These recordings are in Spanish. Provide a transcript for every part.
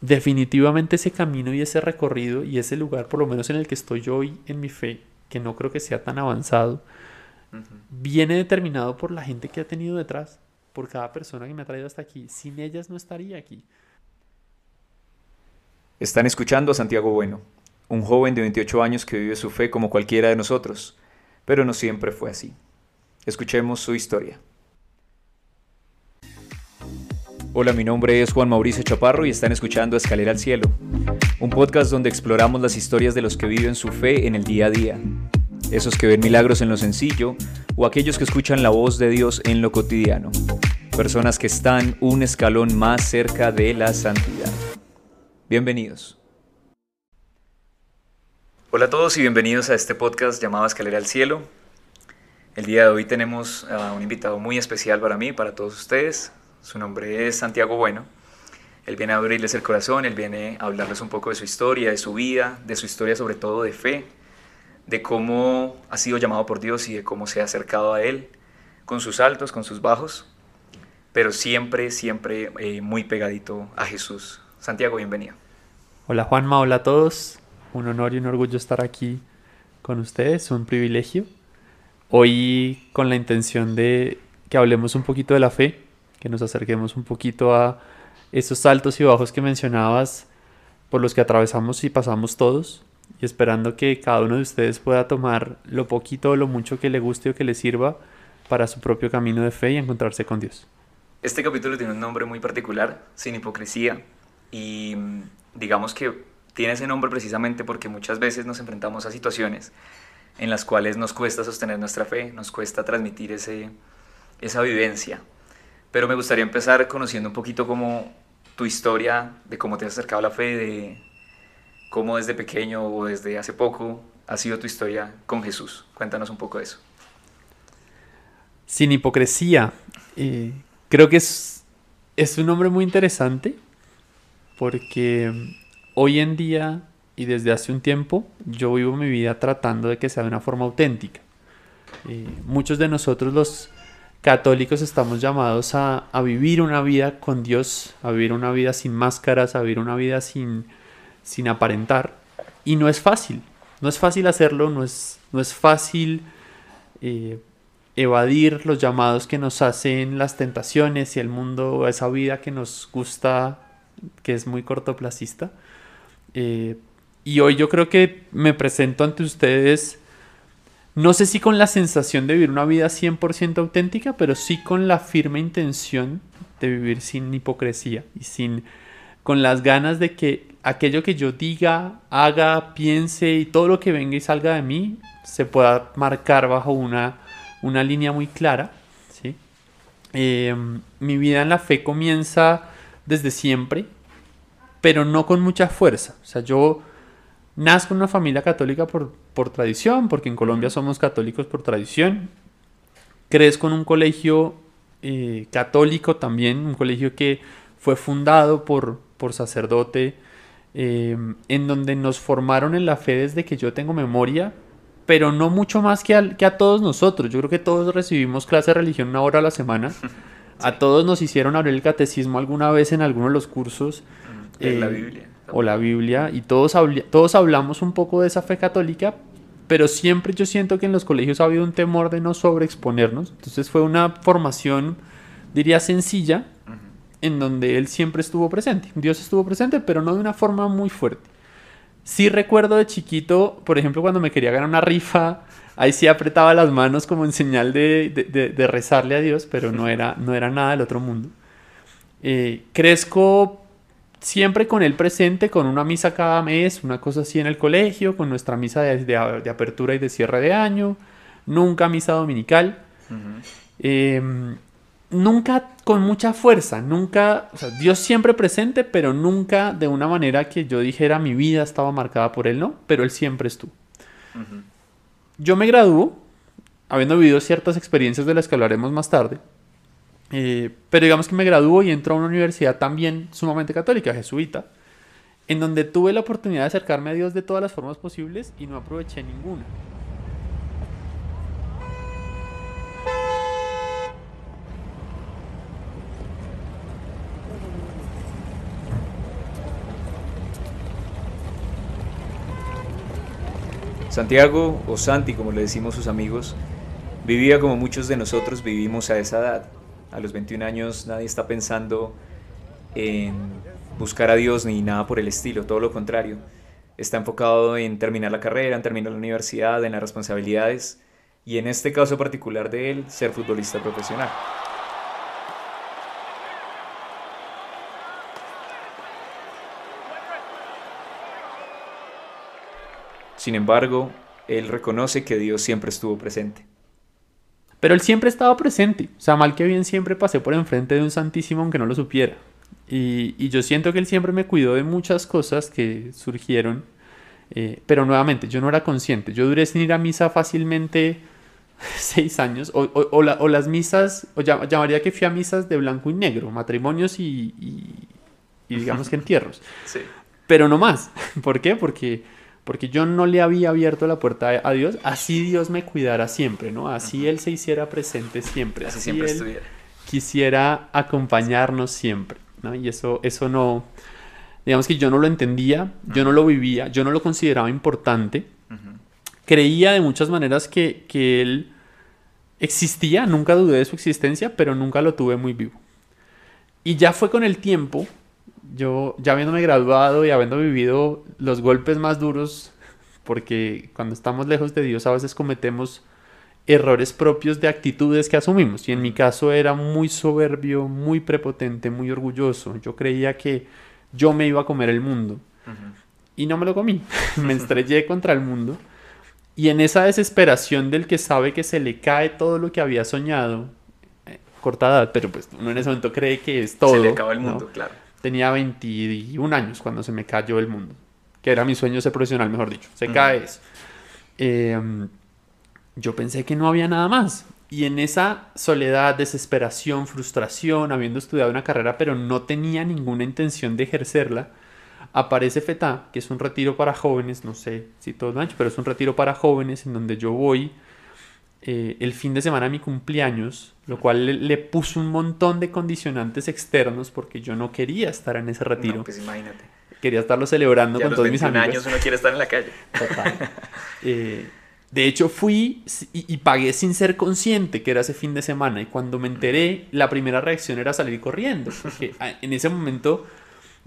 definitivamente ese camino y ese recorrido y ese lugar, por lo menos en el que estoy yo hoy en mi fe, que no creo que sea tan avanzado, viene determinado por la gente que ha tenido detrás, por cada persona que me ha traído hasta aquí. Sin ellas no estaría aquí. Están escuchando a Santiago Bueno, un joven de 28 años que vive su fe como cualquiera de nosotros, pero no siempre fue así. Escuchemos su historia. Hola, mi nombre es Juan Mauricio Chaparro y están escuchando Escalera al Cielo, un podcast donde exploramos las historias de los que viven su fe en el día a día, esos que ven milagros en lo sencillo o aquellos que escuchan la voz de Dios en lo cotidiano, personas que están un escalón más cerca de la santidad. Bienvenidos. Hola a todos y bienvenidos a este podcast llamado Escalera al Cielo. El día de hoy tenemos a un invitado muy especial para mí, para todos ustedes. Su nombre es Santiago Bueno. Él viene a abrirles el corazón, él viene a hablarles un poco de su historia, de su vida, de su historia sobre todo de fe, de cómo ha sido llamado por Dios y de cómo se ha acercado a Él, con sus altos, con sus bajos, pero siempre, siempre eh, muy pegadito a Jesús. Santiago, bienvenido. Hola Juanma, hola a todos. Un honor y un orgullo estar aquí con ustedes, un privilegio. Hoy con la intención de que hablemos un poquito de la fe, que nos acerquemos un poquito a esos saltos y bajos que mencionabas por los que atravesamos y pasamos todos y esperando que cada uno de ustedes pueda tomar lo poquito o lo mucho que le guste o que le sirva para su propio camino de fe y encontrarse con Dios. Este capítulo tiene un nombre muy particular, sin hipocresía, y mm, digamos que tiene ese nombre precisamente porque muchas veces nos enfrentamos a situaciones en las cuales nos cuesta sostener nuestra fe, nos cuesta transmitir ese, esa vivencia, pero me gustaría empezar conociendo un poquito como tu historia, de cómo te has acercado a la fe, de cómo desde pequeño o desde hace poco ha sido tu historia con Jesús. Cuéntanos un poco de eso. Sin hipocresía. Eh, creo que es, es un nombre muy interesante porque hoy en día y desde hace un tiempo yo vivo mi vida tratando de que sea de una forma auténtica. Eh, muchos de nosotros los católicos estamos llamados a, vivir una vida con Dios, a vivir una vida sin máscaras, a vivir una vida sin, sin aparentar. Y no es fácil, no es fácil hacerlo, no es, no es fácil eh, evadir los llamados que nos hacen las tentaciones y el mundo, esa vida que nos gusta, que es muy cortoplacista. Eh, y hoy yo creo que me presento ante ustedes no sé si con la sensación de vivir una vida 100% auténtica, pero sí con la firme intención de vivir sin hipocresía y sin con las ganas de que aquello que yo diga, haga, piense y todo lo que venga y salga de mí se pueda marcar bajo una, una línea muy clara. ¿sí? Em, mi vida en la fe comienza desde siempre, pero no con mucha fuerza. O sea, yo nazco en una familia católica por, por tradición, porque en Colombia somos católicos por tradición. Crezco en un colegio eh, católico también, un colegio que fue fundado por, por sacerdote, em, en donde nos formaron en la fe desde que yo tengo memoria, pero no mucho más que a, que a todos nosotros. Yo creo que todos recibimos clase de religión una hora a la semana. A todos nos hicieron abrir el catecismo alguna vez en alguno de los cursos. En la eh, Biblia o la Biblia y todos, todos hablamos un poco de esa fe católica, pero siempre yo siento que en los colegios ha habido un temor de no sobreexponernos. Entonces fue una formación, diría, sencilla, en donde Él siempre estuvo presente. Dios estuvo presente, pero no de una forma muy fuerte. Sí recuerdo de chiquito, por ejemplo, cuando me quería ganar una rifa, ahí sí apretaba las manos como en señal de, de, rezarle a Dios, pero no era, no era nada del otro mundo. Eh, crezco siempre con él presente, con una misa cada mes, una cosa así en el colegio, con nuestra misa de, apertura y de cierre de año, nunca misa dominical, em, nunca con mucha fuerza, nunca, o sea, Dios siempre presente, pero nunca de una manera que yo dijera mi vida estaba marcada por Él, ¿no? Pero Él siempre estuvo. Yo me graduó, habiendo vivido ciertas experiencias de las que hablaremos más tarde, eh, pero digamos que me graduó y entro a una universidad también sumamente católica, jesuita, en donde tuve la oportunidad de acercarme a Dios de todas las formas posibles y no aproveché ninguna. Santiago, o Santi como le decimos sus amigos, vivía como muchos de nosotros vivimos a esa edad, a los 21 años nadie está pensando en buscar a Dios ni nada por el estilo, todo lo contrario. Está enfocado en terminar la carrera, en terminar la universidad, en las responsabilidades y en este caso particular de él, ser futbolista profesional. Sin embargo, él reconoce que Dios siempre estuvo presente. Pero él siempre estaba presente. O sea, mal que bien siempre pasé por enfrente de un santísimo aunque no lo supiera. Y, yo siento que él siempre me cuidó de muchas cosas que surgieron. Eh, pero nuevamente, yo no era consciente. Yo duré sin ir a misa fácilmente seis años. O, las misas, o llamaría que fui a misas de blanco y negro, matrimonios y, y digamos que entierros. Sí. Pero no más. ¿Por qué? Porque porque yo no le había abierto la puerta a Dios, así Dios me cuidara siempre, ¿no? Así Él se hiciera presente siempre, así, siempre Él estuviera. quisiera acompañarnos siempre, ¿no? Y eso, eso no, digamos que yo no lo entendía, yo no lo vivía, yo no lo consideraba importante, creía de muchas maneras que, que Él existía, nunca dudé de su existencia, pero nunca lo tuve muy vivo. Y ya fue con el tiempo yo ya habiéndome graduado y habiendo vivido los golpes más duros, porque cuando estamos lejos de Dios a veces cometemos errores propios de actitudes que asumimos. Y en mi caso era muy soberbio, muy prepotente, muy orgulloso. Yo creía que yo me iba a comer el mundo. Y no me lo comí. me estrellé contra el mundo. Y en esa desesperación del que sabe que se le cae todo lo que había soñado, eh, corta edad, pero pues uno en ese momento cree que es todo. Se le acaba el mundo, claro tenía 21 años cuando se me cayó el mundo, que era mi sueño ser profesional, mejor dicho. Se cae eso. Em, yo pensé que no había nada más. Y en esa soledad, desesperación, frustración, habiendo estudiado una carrera pero no tenía ninguna intención de ejercerla, aparece FETA, que es un retiro para jóvenes, no sé si todos lo han hecho, pero es un retiro para jóvenes en donde yo voy eh, el fin de semana de mi cumpleaños, lo cual le, puso un montón de condicionantes externos porque yo no quería estar en ese retiro. pues imagínate. Quería estarlo celebrando con todos mis amigos. años uno quiere estar en la calle. Eh, de hecho, fui y, y, pagué sin ser consciente que era ese fin de semana. Y cuando me enteré, la primera reacción era salir corriendo. Porque en ese momento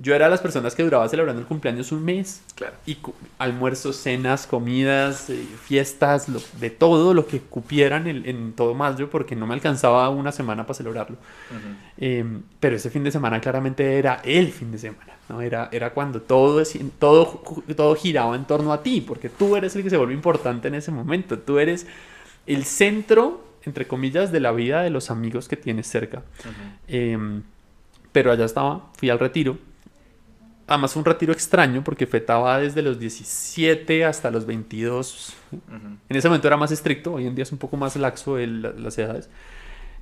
yo era de las personas que duraba celebrando el cumpleaños un mes. Claro. Y almuerzos, cenas, comidas, eh, fiestas, de todo lo que cupieran en, todo mayo, porque no me alcanzaba una semana para celebrarlo. Em, pero ese fin de semana claramente era el fin de semana, ¿no? Era, era cuando todo, todo, todo giraba en torno a ti, porque tú eres el que se vuelve importante en ese momento. Tú eres el centro, entre comillas, de la vida de los amigos que tienes cerca. Em, pero allá estaba, fui al retiro Además, un retiro extraño porque fetaba desde los 17 hasta los 22. En ese momento era más estricto, hoy en día es un poco más laxo el, las edades.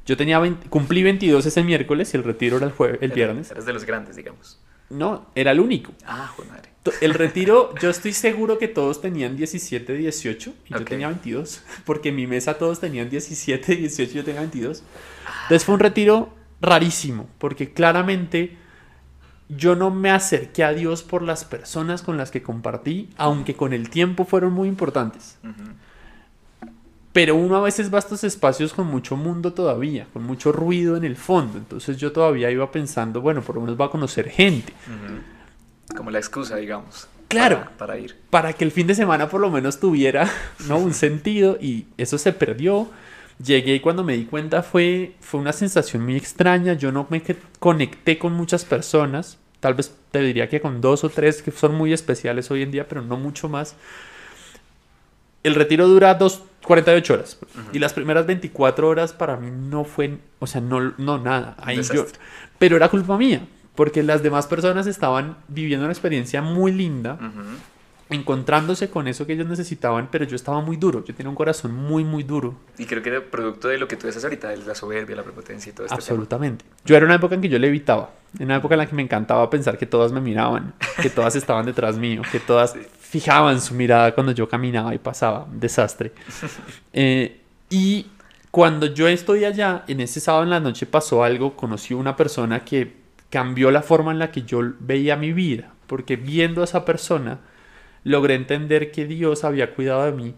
Yo tenía cumplí 22 ese miércoles y el retiro era el, jueves, el viernes. Eres de los grandes, digamos. No, era el único. Ah, joder madre. El retiro, yo estoy seguro que todos tenían 17, 18 y yo tenía 22. Porque en mi mesa todos tenían 17, 18 y yo tenía 22. Entonces fue un retiro rarísimo porque claramente yo no me acerqué a Dios por las personas con las que compartí, aunque con el tiempo fueron muy importantes. Pero uno a veces va a estos espacios con mucho mundo todavía, con mucho ruido en el fondo. Entonces yo todavía iba pensando, bueno, por lo menos va a conocer gente. Como la excusa, digamos. Claro. Para, ir. Para que el fin de semana por lo menos tuviera ¿no? un sentido y eso se perdió. Llegué y cuando me di cuenta fue, fue una sensación muy extraña. Yo no me conecté con muchas personas. Tal vez te diría que con dos o tres que son muy especiales hoy en día, pero no mucho más. El retiro dura dos, 48 horas. Y las primeras 24 horas para mí no fue, o sea, no, no nada. Ahí yo, pero era culpa mía, porque las demás personas estaban viviendo una experiencia muy linda encontrándose con eso que ellos necesitaban, pero yo estaba muy duro, yo tenía un corazón muy, muy duro. Y creo que era producto de lo que tú dices ahorita, de la soberbia, la prepotencia y todo esto. Absolutamente. Yo era una época en que yo le evitaba, en una época en la que me encantaba pensar que todas me miraban, que todas estaban detrás mío, que todas fijaban su mirada cuando yo caminaba y pasaba, desastre. Eh, y cuando yo estoy allá, en ese sábado en la noche pasó algo, conocí una persona que cambió la forma en la que yo veía mi vida, porque viendo a esa persona, logré entender que Dios había cuidado de mí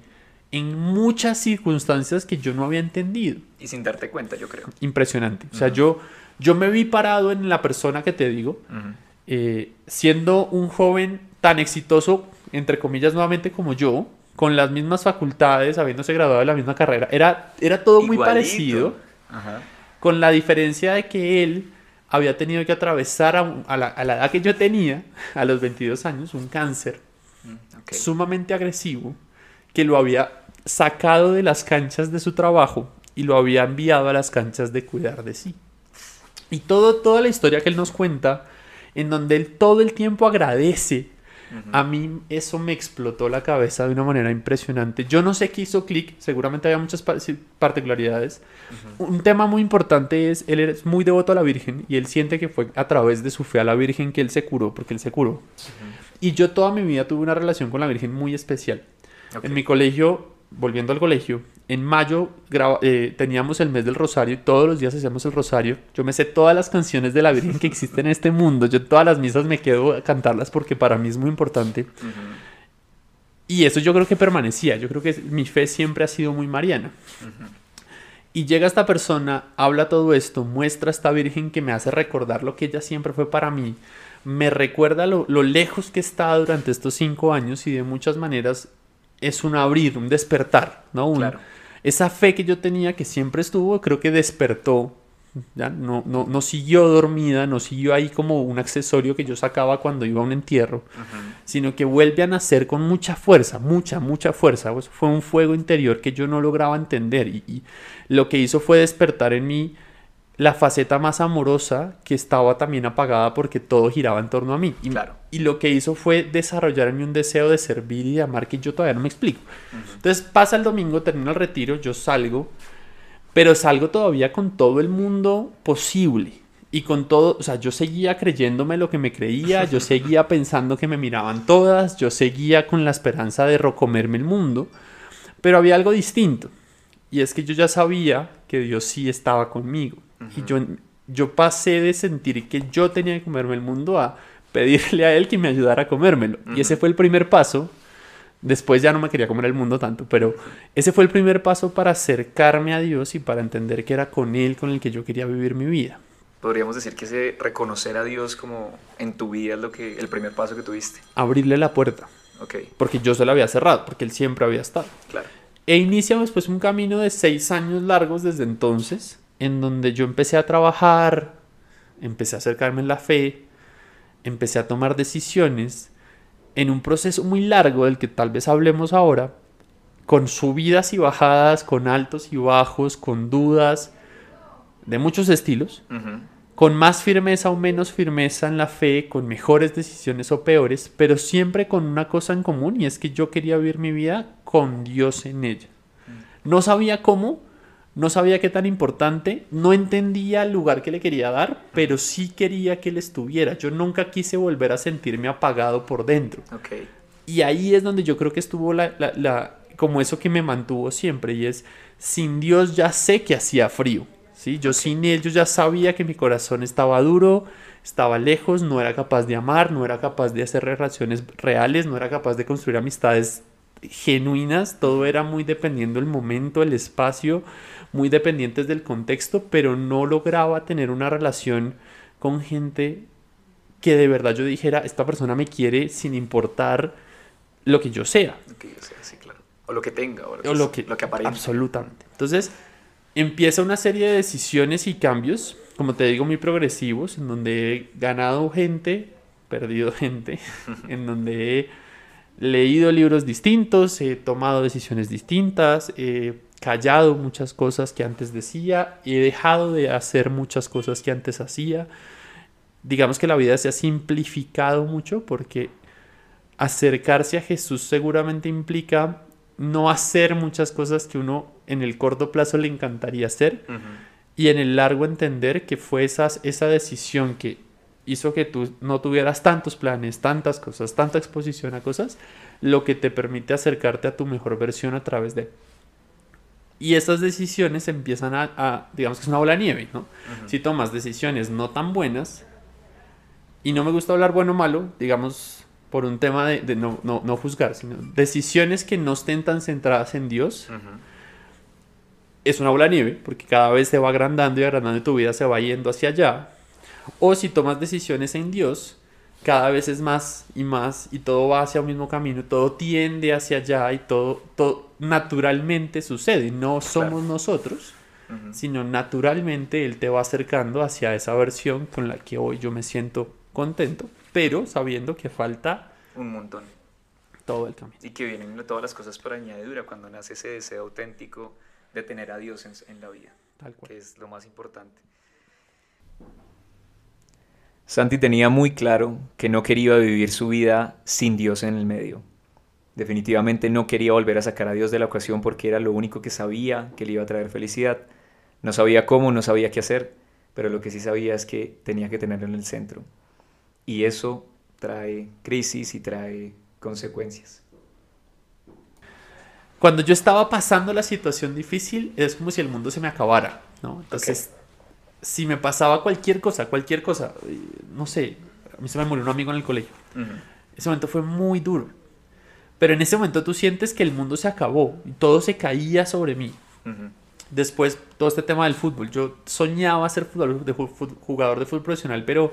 en muchas circunstancias que yo no había entendido. Y sin darte cuenta, yo creo. Impresionante. O sea, yo, yo me vi parado en la persona que te digo, eh, siendo un joven tan exitoso, entre comillas, nuevamente como yo, con las mismas facultades, habiéndose graduado de la misma carrera. Era, era todo muy parecido, con la diferencia de que él había tenido que atravesar a, la, edad que yo tenía, a los 22 años, un cáncer sumamente agresivo que lo había sacado de las canchas de su trabajo y lo había enviado a las canchas de cuidar de sí. Y todo, toda la historia que él nos cuenta, en donde él todo el tiempo agradece, a mí eso me explotó la cabeza de una manera impresionante. Yo no sé qué hizo clic, seguramente había muchas particularidades. Un tema muy importante es, él es muy devoto a la Virgen y él siente que fue a través de su fe a la Virgen que él se curó, porque él se curó. Y yo toda mi vida tuve una relación con la Virgen muy especial. En mi colegio, volviendo al colegio, en mayo eh, teníamos el mes del rosario y todos los días hacíamos el rosario. Yo me sé todas las canciones de la Virgen que existen en este mundo. Yo todas las misas me quedo a cantarlas porque para mí es muy importante. Y eso yo creo que permanecía. Yo creo que mi fe siempre ha sido muy mariana. Y llega esta persona, habla todo esto, muestra a esta Virgen que me hace recordar lo que ella siempre fue para mí. Me recuerda lo, lo lejos que estado durante estos cinco años y de muchas maneras es un abrir, un despertar, ¿no? Esa fe que yo tenía que siempre estuvo, creo que despertó, ¿ya? No, no, no siguió dormida, no siguió ahí como un accesorio que yo sacaba cuando iba a un entierro, sino que vuelve a nacer con mucha fuerza, mucha, mucha fuerza. Pues fue un fuego interior que yo no lograba entender y, y lo que hizo fue despertar en mí la faceta más amorosa que estaba también apagada porque todo giraba en torno a mí. Y, claro. y lo que hizo fue desarrollar en mí un deseo de servir y de amar que yo todavía no me explico. Entonces pasa el domingo, termino el retiro, yo salgo, pero salgo todavía con todo el mundo posible. Y con todo, o sea, yo seguía creyéndome lo que me creía, yo seguía pensando que me miraban todas, yo seguía con la esperanza de recomerme el mundo, pero había algo distinto. Y es que yo ya sabía que Dios sí estaba conmigo. Y yo, yo pasé de sentir que yo tenía que comerme el mundo a pedirle a él que me ayudara a comérmelo. Y ese fue el primer paso. Después ya no me quería comer el mundo tanto, pero ese fue el primer paso para acercarme a Dios y para entender que era con Él con el que yo quería vivir mi vida. Podríamos decir que ese reconocer a Dios como en tu vida es lo que el primer paso que tuviste. Abrirle la puerta. Ok. Porque yo se la había cerrado, porque Él siempre había estado. Claro. E inicia después un camino de seis años largos desde entonces, en donde yo empecé a trabajar, empecé a acercarme en la fe, empecé a tomar decisiones en un proceso muy largo del que tal vez hablemos ahora, con subidas y bajadas, con altos y bajos, con dudas de muchos estilos, con más firmeza o menos firmeza en la fe, con mejores decisiones o peores, pero siempre con una cosa en común y es que yo quería vivir mi vida con Dios en ella. No sabía cómo, no sabía qué tan importante, no entendía el lugar que le quería dar, pero sí quería que él estuviera. Yo nunca quise volver a sentirme apagado por dentro. Y ahí es donde yo creo que estuvo la, la, como eso que me mantuvo siempre, y es, sin Dios ya sé que hacía frío. ¿sí? Yo sin él, yo ya sabía que mi corazón estaba duro, estaba lejos, no era capaz de amar, no era capaz de hacer relaciones reales, no era capaz de construir amistades genuinas, todo era muy dependiendo del momento, el espacio, muy dependientes del contexto, pero no lograba tener una relación con gente que de verdad yo dijera, esta persona me quiere sin importar lo que yo sea. Lo que yo sea, sí, claro. O lo que tenga, o lo que, lo que, Absolutamente. Entonces, empieza una serie de decisiones y cambios, como te digo, muy progresivos, en donde he ganado gente, perdido gente, en donde he leído libros distintos, he tomado decisiones distintas, he callado muchas cosas que antes decía, he dejado de hacer muchas cosas que antes hacía. Digamos que la vida se ha simplificado mucho porque acercarse a Jesús seguramente implica no hacer muchas cosas que uno en el corto plazo le encantaría hacer y en el largo entender que fue esa decisión que hizo que tú no tuvieras tantos planes, tantas cosas, tanta exposición a cosas, lo que te permite acercarte a tu mejor versión a través de y esas decisiones empiezan a, digamos que es una bola de nieve, ¿no? Si tomas decisiones no tan buenas, y no me gusta hablar bueno o malo, digamos, por un tema de, no, no, juzgar, sino decisiones que no estén tan centradas en Dios, es una bola de nieve, porque cada vez se va agrandando y agrandando y tu vida se va yendo hacia allá. O si tomas decisiones en Dios, cada vez es más y más y todo va hacia un mismo camino, todo tiende hacia allá y todo, todo naturalmente sucede. No somos nosotros, sino naturalmente Él te va acercando hacia esa versión con la que hoy yo me siento contento, pero sabiendo que falta un montón. Todo el camino. Y que vienen todas las cosas por añadidura cuando nace ese deseo auténtico de tener a Dios en, la vida, Tal cual. que es lo más importante. Santi tenía muy claro que no quería vivir su vida sin Dios en el medio. Definitivamente no quería volver a sacar a Dios de la ocasión porque era lo único que sabía que le iba a traer felicidad. No sabía cómo, no sabía qué hacer, pero lo que sí sabía es que tenía que tenerlo en el centro. Y eso trae crisis y trae consecuencias. Cuando yo estaba pasando la situación difícil, es como si el mundo se me acabara, ¿no? Entonces, si me pasaba cualquier cosa, cualquier cosa, eh, no sé, a mí se me murió un amigo en el colegio. Ese momento fue muy duro. Pero en ese momento tú sientes que el mundo se acabó y todo se caía sobre mí. Después, todo este tema del fútbol. Yo soñaba ser jugador de, jugador de fútbol profesional, pero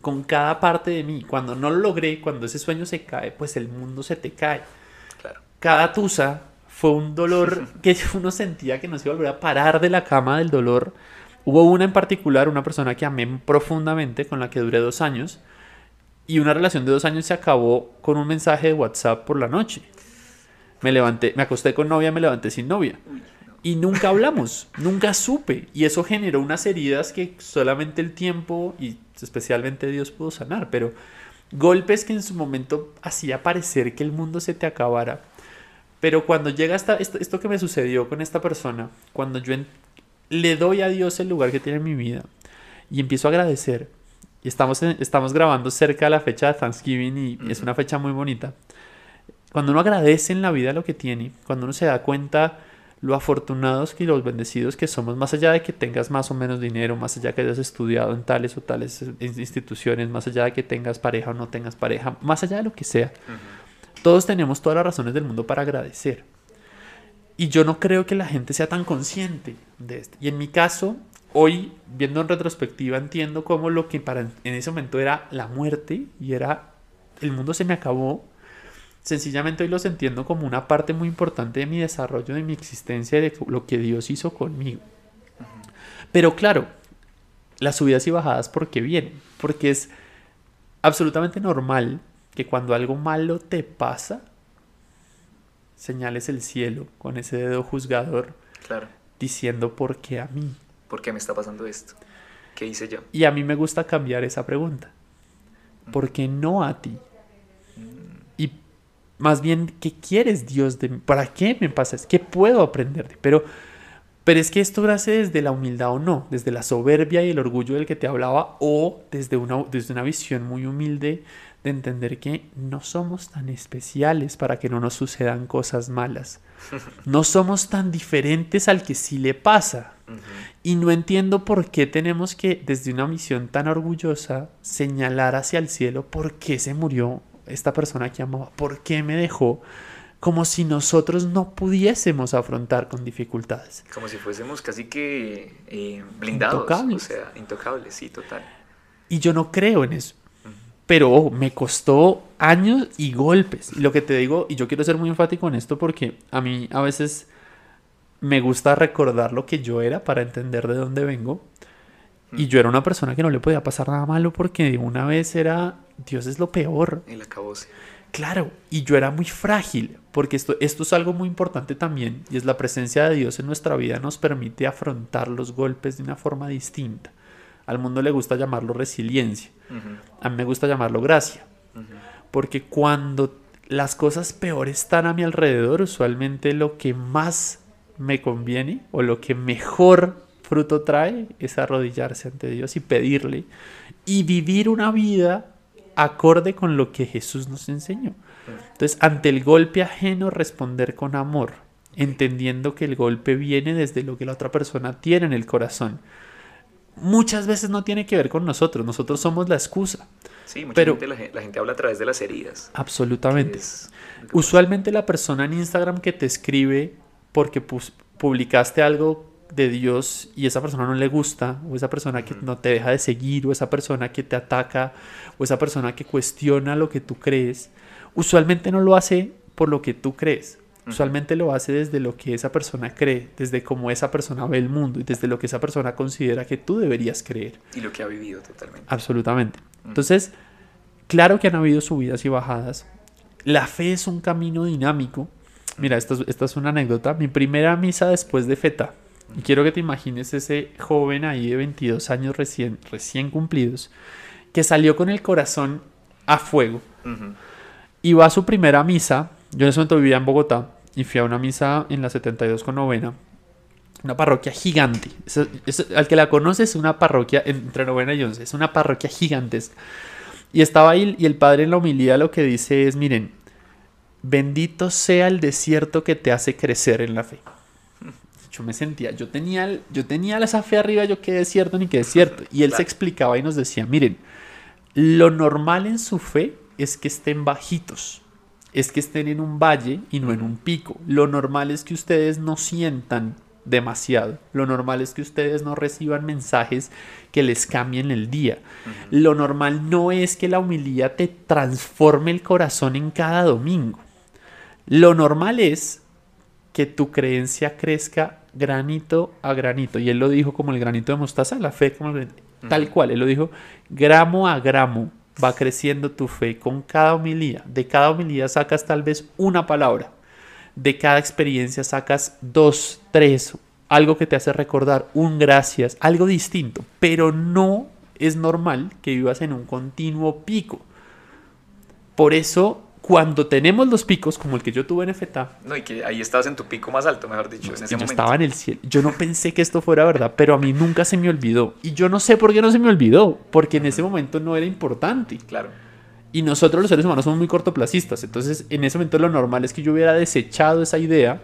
con cada parte de mí. Cuando no lo logré, cuando ese sueño se cae, pues el mundo se te cae. Claro. Cada tusa fue un dolor que uno sentía que no se iba a volver a parar de la cama del dolor. Hubo una en particular, una persona que amé profundamente, con la que duré dos años, y una relación de dos años se acabó con un mensaje de WhatsApp por la noche. Me levanté, me acosté con novia, me levanté sin novia. Y nunca hablamos, nunca supe. Y eso generó unas heridas que solamente el tiempo y especialmente Dios pudo sanar. Pero golpes que en su momento hacía parecer que el mundo se te acabara pero cuando llega hasta esto, que me sucedió con esta persona, cuando yo le doy a Dios el lugar que tiene en mi vida y empiezo a agradecer, y estamos, estamos grabando cerca de la fecha de Thanksgiving y es una fecha muy bonita, cuando uno agradece en la vida lo que tiene, cuando uno se da cuenta lo afortunados y los bendecidos que somos, más allá de que tengas más o menos dinero, más allá de que hayas estudiado en tales o tales instituciones, más allá de que tengas pareja o no tengas pareja, más allá de lo que sea. Todos tenemos todas las razones del mundo para agradecer. Y yo no creo que la gente sea tan consciente de esto. Y en mi caso, hoy, viendo en retrospectiva, entiendo cómo lo que para en ese momento era la muerte y era el mundo se me acabó. Sencillamente hoy los entiendo como una parte muy importante de mi desarrollo, de mi existencia, de lo que Dios hizo conmigo. Pero claro, las subidas y bajadas, porque vienen? Porque es absolutamente normal que cuando algo malo te pasa, señales el cielo con ese dedo juzgador claro. diciendo por qué a mí. ¿Por qué me está pasando esto? ¿Qué hice yo? Y a mí me gusta cambiar esa pregunta. Mm. ¿Por qué no a ti? Mm. Y más bien, ¿qué quieres Dios de mí? ¿Para qué me pasa? ¿Qué puedo aprender? Pero, pero es que esto nace desde la humildad o no, desde la soberbia y el orgullo del que te hablaba o desde una, desde una visión muy humilde de entender que no somos tan especiales para que no nos sucedan cosas malas. No somos tan diferentes al que sí le pasa. Y no entiendo por qué tenemos que, desde una misión tan orgullosa, señalar hacia el cielo por qué se murió esta persona que amaba, por qué me dejó, como si nosotros no pudiésemos afrontar con dificultades. Como si fuésemos casi que eh, blindados, intocables. o sea, intocables, sí, total. Y yo no creo en eso pero me costó años y golpes. Y lo que te digo, y yo quiero ser muy enfático en esto porque a mí a veces me gusta recordar lo que yo era para entender de dónde vengo. Y mm. yo era una persona que no le podía pasar nada malo porque una vez era, Dios es lo peor. Y la Claro, y yo era muy frágil, porque esto, esto es algo muy importante también, y es la presencia de Dios en nuestra vida nos permite afrontar los golpes de una forma distinta. Al mundo le gusta llamarlo resiliencia. A mí me gusta llamarlo gracia. Porque cuando las cosas peores están a mi alrededor, usualmente lo que más me conviene o lo que mejor fruto trae es arrodillarse ante Dios y pedirle y vivir una vida acorde con lo que Jesús nos enseñó. Entonces, ante el golpe ajeno, responder con amor, entendiendo que el golpe viene desde lo que la otra persona tiene en el corazón muchas veces no tiene que ver con nosotros, nosotros somos la excusa. Sí, mucha Pero- gente, la, gen- la gente habla a través de las heridas. Absolutamente. Usualmente la persona en Instagram que te escribe porque pus- publicaste algo de Dios y esa persona no le gusta, o esa persona que no te deja de seguir, o esa persona que te ataca, o esa persona que cuestiona lo que tú crees, usualmente no lo hace por lo que tú crees. Usualmente lo hace desde lo que esa persona cree, desde cómo esa persona ve el mundo y desde lo que esa persona considera que tú deberías creer. Y lo que ha vivido totalmente. Absolutamente. Entonces, claro que han habido subidas y bajadas. La fe es un camino dinámico. Mira, esta es, esta es una anécdota. Mi primera misa después de FETA. Y quiero que te imagines ese joven ahí de 22 años recién, recién cumplidos, que salió con el corazón a fuego. Ujú. Y va a su primera misa. Yo en ese momento vivía en Bogotá y fui a una misa en la 72 con novena. Una parroquia gigante. Al que la conoce es una parroquia entre novena y once. Es una parroquia gigantesca. Y estaba ahí y el padre en la homilía lo que dice es, miren, bendito sea el desierto que te hace crecer en la fe. Yo me sentía, yo tenía, yo tenía esa fe arriba, yo qué desierto ni qué desierto. Y él se Claro. explicaba y nos decía, miren, lo normal en su fe es que estén bajitos, es que estén en un valle y no en un pico. Lo normal es que ustedes no sientan demasiado. Lo normal es que ustedes no reciban mensajes que les cambien el día. Lo normal no es que la humildad te transforme el corazón en cada domingo. Lo normal es que tu creencia crezca granito a granito. Y él lo dijo como el granito de mostaza, la fe como el- tal cual. Él lo dijo, gramo a gramo va creciendo tu fe con cada homilía. De cada homilía sacas tal vez una palabra. De cada experiencia sacas dos, tres, algo que te hace recordar, un gracias, algo distinto. Pero no es normal que vivas en un continuo pico. Por eso, cuando tenemos los picos, como el que yo tuve en FETA, No, y que ahí estabas en tu pico más alto, mejor dicho, en ese yo momento. estaba en el cielo. Yo no pensé que esto fuera verdad, pero a mí nunca se me olvidó. Y yo no sé por qué no se me olvidó, porque en ese momento no era importante. Claro. Y nosotros los seres humanos somos muy cortoplacistas. Entonces, en ese momento lo normal es que yo hubiera desechado esa idea,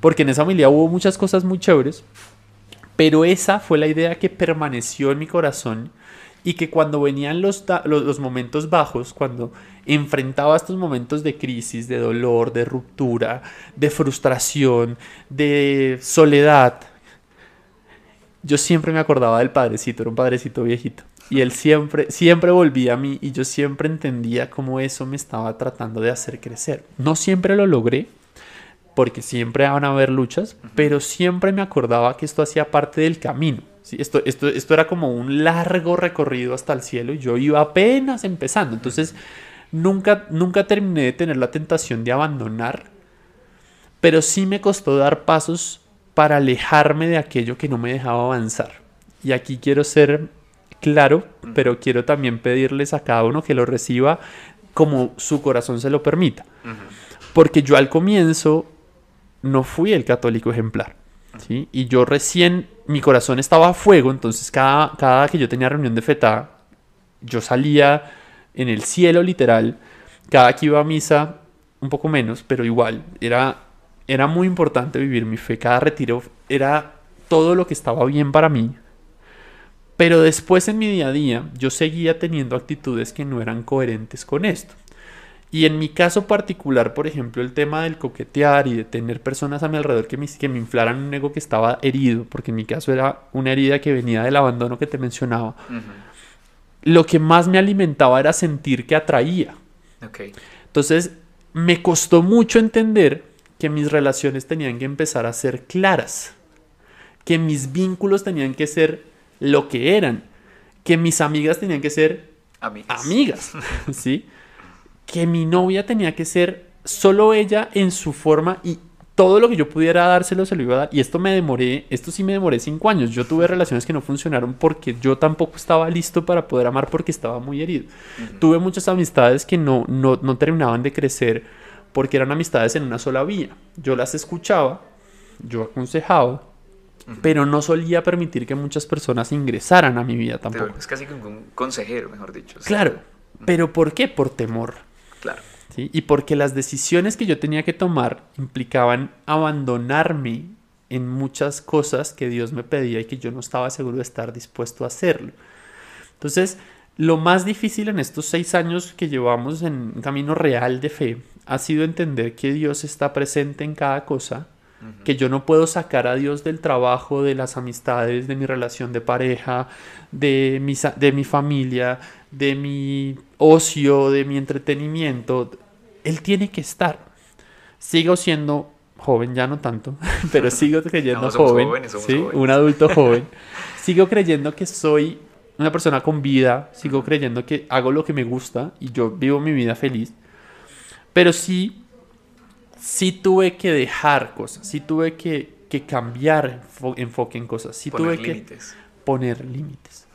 porque en esa familia hubo muchas cosas muy chéveres, pero esa fue la idea que permaneció en mi corazón y que cuando venían los, los momentos bajos, cuando enfrentaba estos momentos de crisis, de dolor, de ruptura, de frustración, de soledad, yo siempre me acordaba del padrecito, era un padrecito viejito. Y él siempre, siempre volvía a mí y yo siempre entendía cómo eso me estaba tratando de hacer crecer. No siempre lo logré, porque siempre van a haber luchas, pero siempre me acordaba que esto hacía parte del camino. ¿Sí? Esto, esto, esto era como un largo recorrido hasta el cielo y yo iba apenas empezando. Entonces, nunca, nunca terminé de tener la tentación de abandonar, pero sí me costó dar pasos para alejarme de aquello que no me dejaba avanzar. Y aquí quiero ser claro, pero quiero también pedirles a cada uno que lo reciba como su corazón se lo permita. Porque yo al comienzo no fui el católico ejemplar. Y yo recién, mi corazón estaba a fuego, entonces cada, cada que yo tenía reunión de feta, yo salía en el cielo literal, cada que iba a misa, un poco menos, pero igual, era, era muy importante vivir mi fe, cada retiro era todo lo que estaba bien para mí. Pero después en mi día a día yo seguía teniendo actitudes que no eran coherentes con esto. Y en mi caso particular, por ejemplo, el tema del coquetear y de tener personas a mi alrededor que me, que me inflaran un ego que estaba herido, porque en mi caso era una herida que venía del abandono que te mencionaba, lo que más me alimentaba era sentir que atraía. Entonces, me costó mucho entender que mis relaciones tenían que empezar a ser claras, que mis vínculos tenían que ser lo que eran, que mis amigas tenían que ser Amigas. amigas, ¿sí? Que mi novia tenía que ser solo ella en su forma y todo lo que yo pudiera dárselo se lo iba a dar. Y esto me demoré, esto sí me demoré cinco años. Yo tuve relaciones que no funcionaron porque yo tampoco estaba listo para poder amar porque estaba muy herido. Tuve muchas amistades que no, no, no terminaban de crecer porque eran amistades en una sola vía. Yo las escuchaba, yo aconsejaba, pero no solía permitir que muchas personas ingresaran a mi vida tampoco. vuelves casi como un consejero, mejor dicho. Claro, pero ¿por qué? Por temor. Claro. Y porque las decisiones que yo tenía que tomar implicaban abandonarme en muchas cosas que Dios me pedía y que yo no estaba seguro de estar dispuesto a hacerlo. Entonces, lo más difícil en estos seis años que llevamos en un camino real de fe ha sido entender que Dios está presente en cada cosa, que yo no puedo sacar a Dios del trabajo, de las amistades, de mi relación de pareja, de mi, de mi familia, de mi ocio, de mi entretenimiento. Él tiene que estar. Sigo siendo joven, ya no tanto, pero sigo creyendo joven, un adulto joven. sigo creyendo que soy una persona con vida, sigo creyendo que hago lo que me gusta y yo vivo mi vida feliz. Pero sí, sí tuve que dejar cosas, sí tuve que, que cambiar enfoque en cosas, sí tuve que poner límites.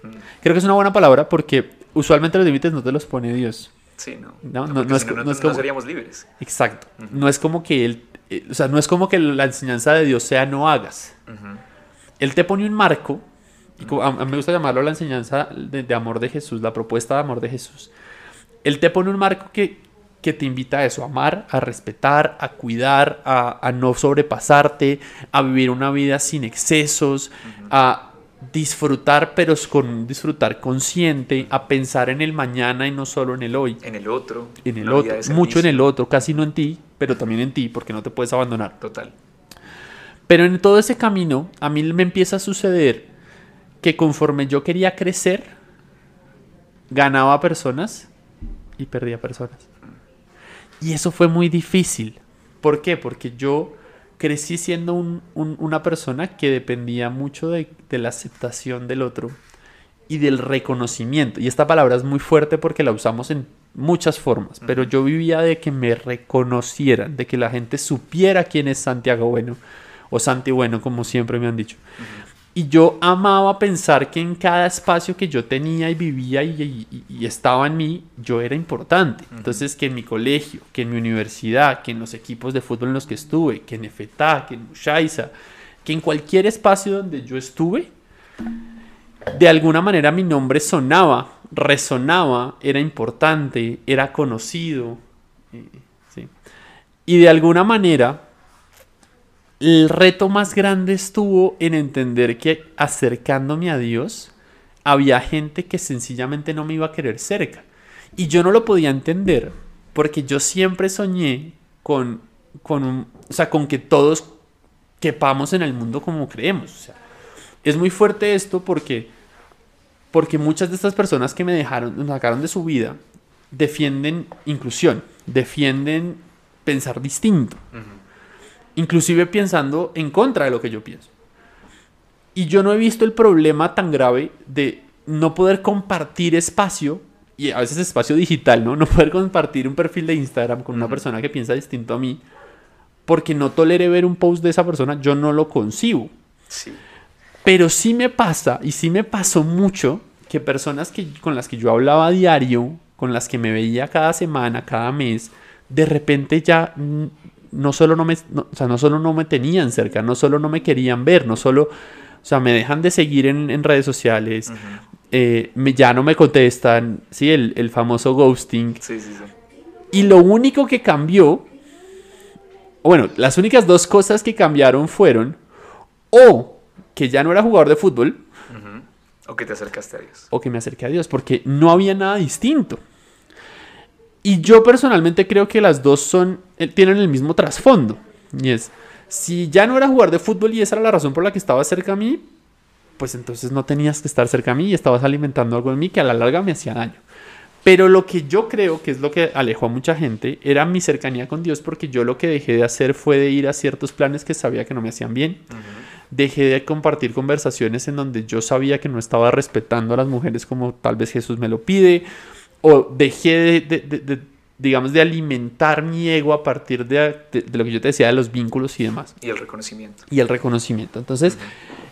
Creo que es una buena palabra porque usualmente los límites no te los pone Dios. Sí, no. No, no, no, es, no, como, seríamos libres. Exacto. No es como que él, eh, o sea, no es como que la enseñanza de Dios sea no hagas. Él te pone un marco, y a, mí me gusta llamarlo la enseñanza de, amor de Jesús, la propuesta de amor de Jesús. Él te pone un marco que, que te invita a eso, a amar, a respetar, a cuidar, a, a no sobrepasarte, a vivir una vida sin excesos, a disfrutar, pero con disfrutar consciente, a pensar en el mañana y no solo en el hoy. En el otro. En el otro, mucho en el otro, casi no en ti, pero también en ti, porque no te puedes abandonar. Total. Pero en todo ese camino, a mí me empieza a suceder que conforme yo quería crecer, ganaba personas y perdía personas. Y eso fue muy difícil. ¿Por qué? Porque yo crecí siendo una persona que dependía mucho de, la aceptación del otro y del reconocimiento. Y esta palabra es muy fuerte porque la usamos en muchas formas, pero yo vivía de que me reconocieran, de que la gente supiera quién es Santiago Bueno o Santi Bueno, como siempre me han dicho. Y yo amaba pensar que en cada espacio que yo tenía y vivía y, estaba en mí, yo era importante. Entonces, que en mi colegio, que en mi universidad, que en los equipos de fútbol en los que estuve, que en EFETA, que en Mushaiza, que en cualquier espacio donde yo estuve, de alguna manera mi nombre sonaba, resonaba, era importante, era conocido. Eh, y de alguna manera el reto más grande estuvo en entender que acercándome a Dios había gente que sencillamente no me iba a querer cerca. Y yo no lo podía entender porque yo siempre soñé con, con, o sea, con que todos quepamos en el mundo como creemos. es muy fuerte esto porque, porque muchas de estas personas que me dejaron, me sacaron de su vida, defienden inclusión, defienden pensar distinto inclusive pensando en contra de lo que yo pienso. Y yo no he visto el problema tan grave de no poder compartir espacio, y a veces espacio digital, ¿no? No poder compartir un perfil de Instagram con una persona que piensa distinto a mí, porque no tolere ver un post de esa persona, yo no lo concibo. Sí. Pero sí me pasa, y sí me pasó mucho, que personas que, con las que yo hablaba a diario, con las que me veía cada semana, cada mes, de repente ya no solo no me, o sea, no solo no me tenían cerca, no solo no me querían ver, no solo, o sea, me dejan de seguir en, redes sociales, eh, me, ya no me contestan, sí, el, famoso ghosting. Sí, sí, sí. Y lo único que cambió, bueno, las únicas dos cosas que cambiaron fueron o que ya no era jugador de fútbol, o que te acercaste a Dios. O que me acerqué a Dios, porque no había nada distinto. Y yo personalmente creo que las dos son, eh, tienen el mismo trasfondo. Y es, si ya no era jugar de fútbol y esa era la razón por la que estaba cerca a mí, pues entonces no tenías que estar cerca a mí y estabas alimentando algo en mí que a la larga me hacía daño. Pero lo que yo creo que es lo que alejó a mucha gente era mi cercanía con Dios porque yo lo que dejé de hacer fue de ir a ciertos planes que sabía que no me hacían bien. Dejé de compartir conversaciones en donde yo sabía que no estaba respetando a las mujeres como tal vez Jesús me lo pide o dejé de, digamos, de alimentar mi ego a partir de, lo que yo te decía de los vínculos y demás. Y el reconocimiento. Y el reconocimiento. Entonces,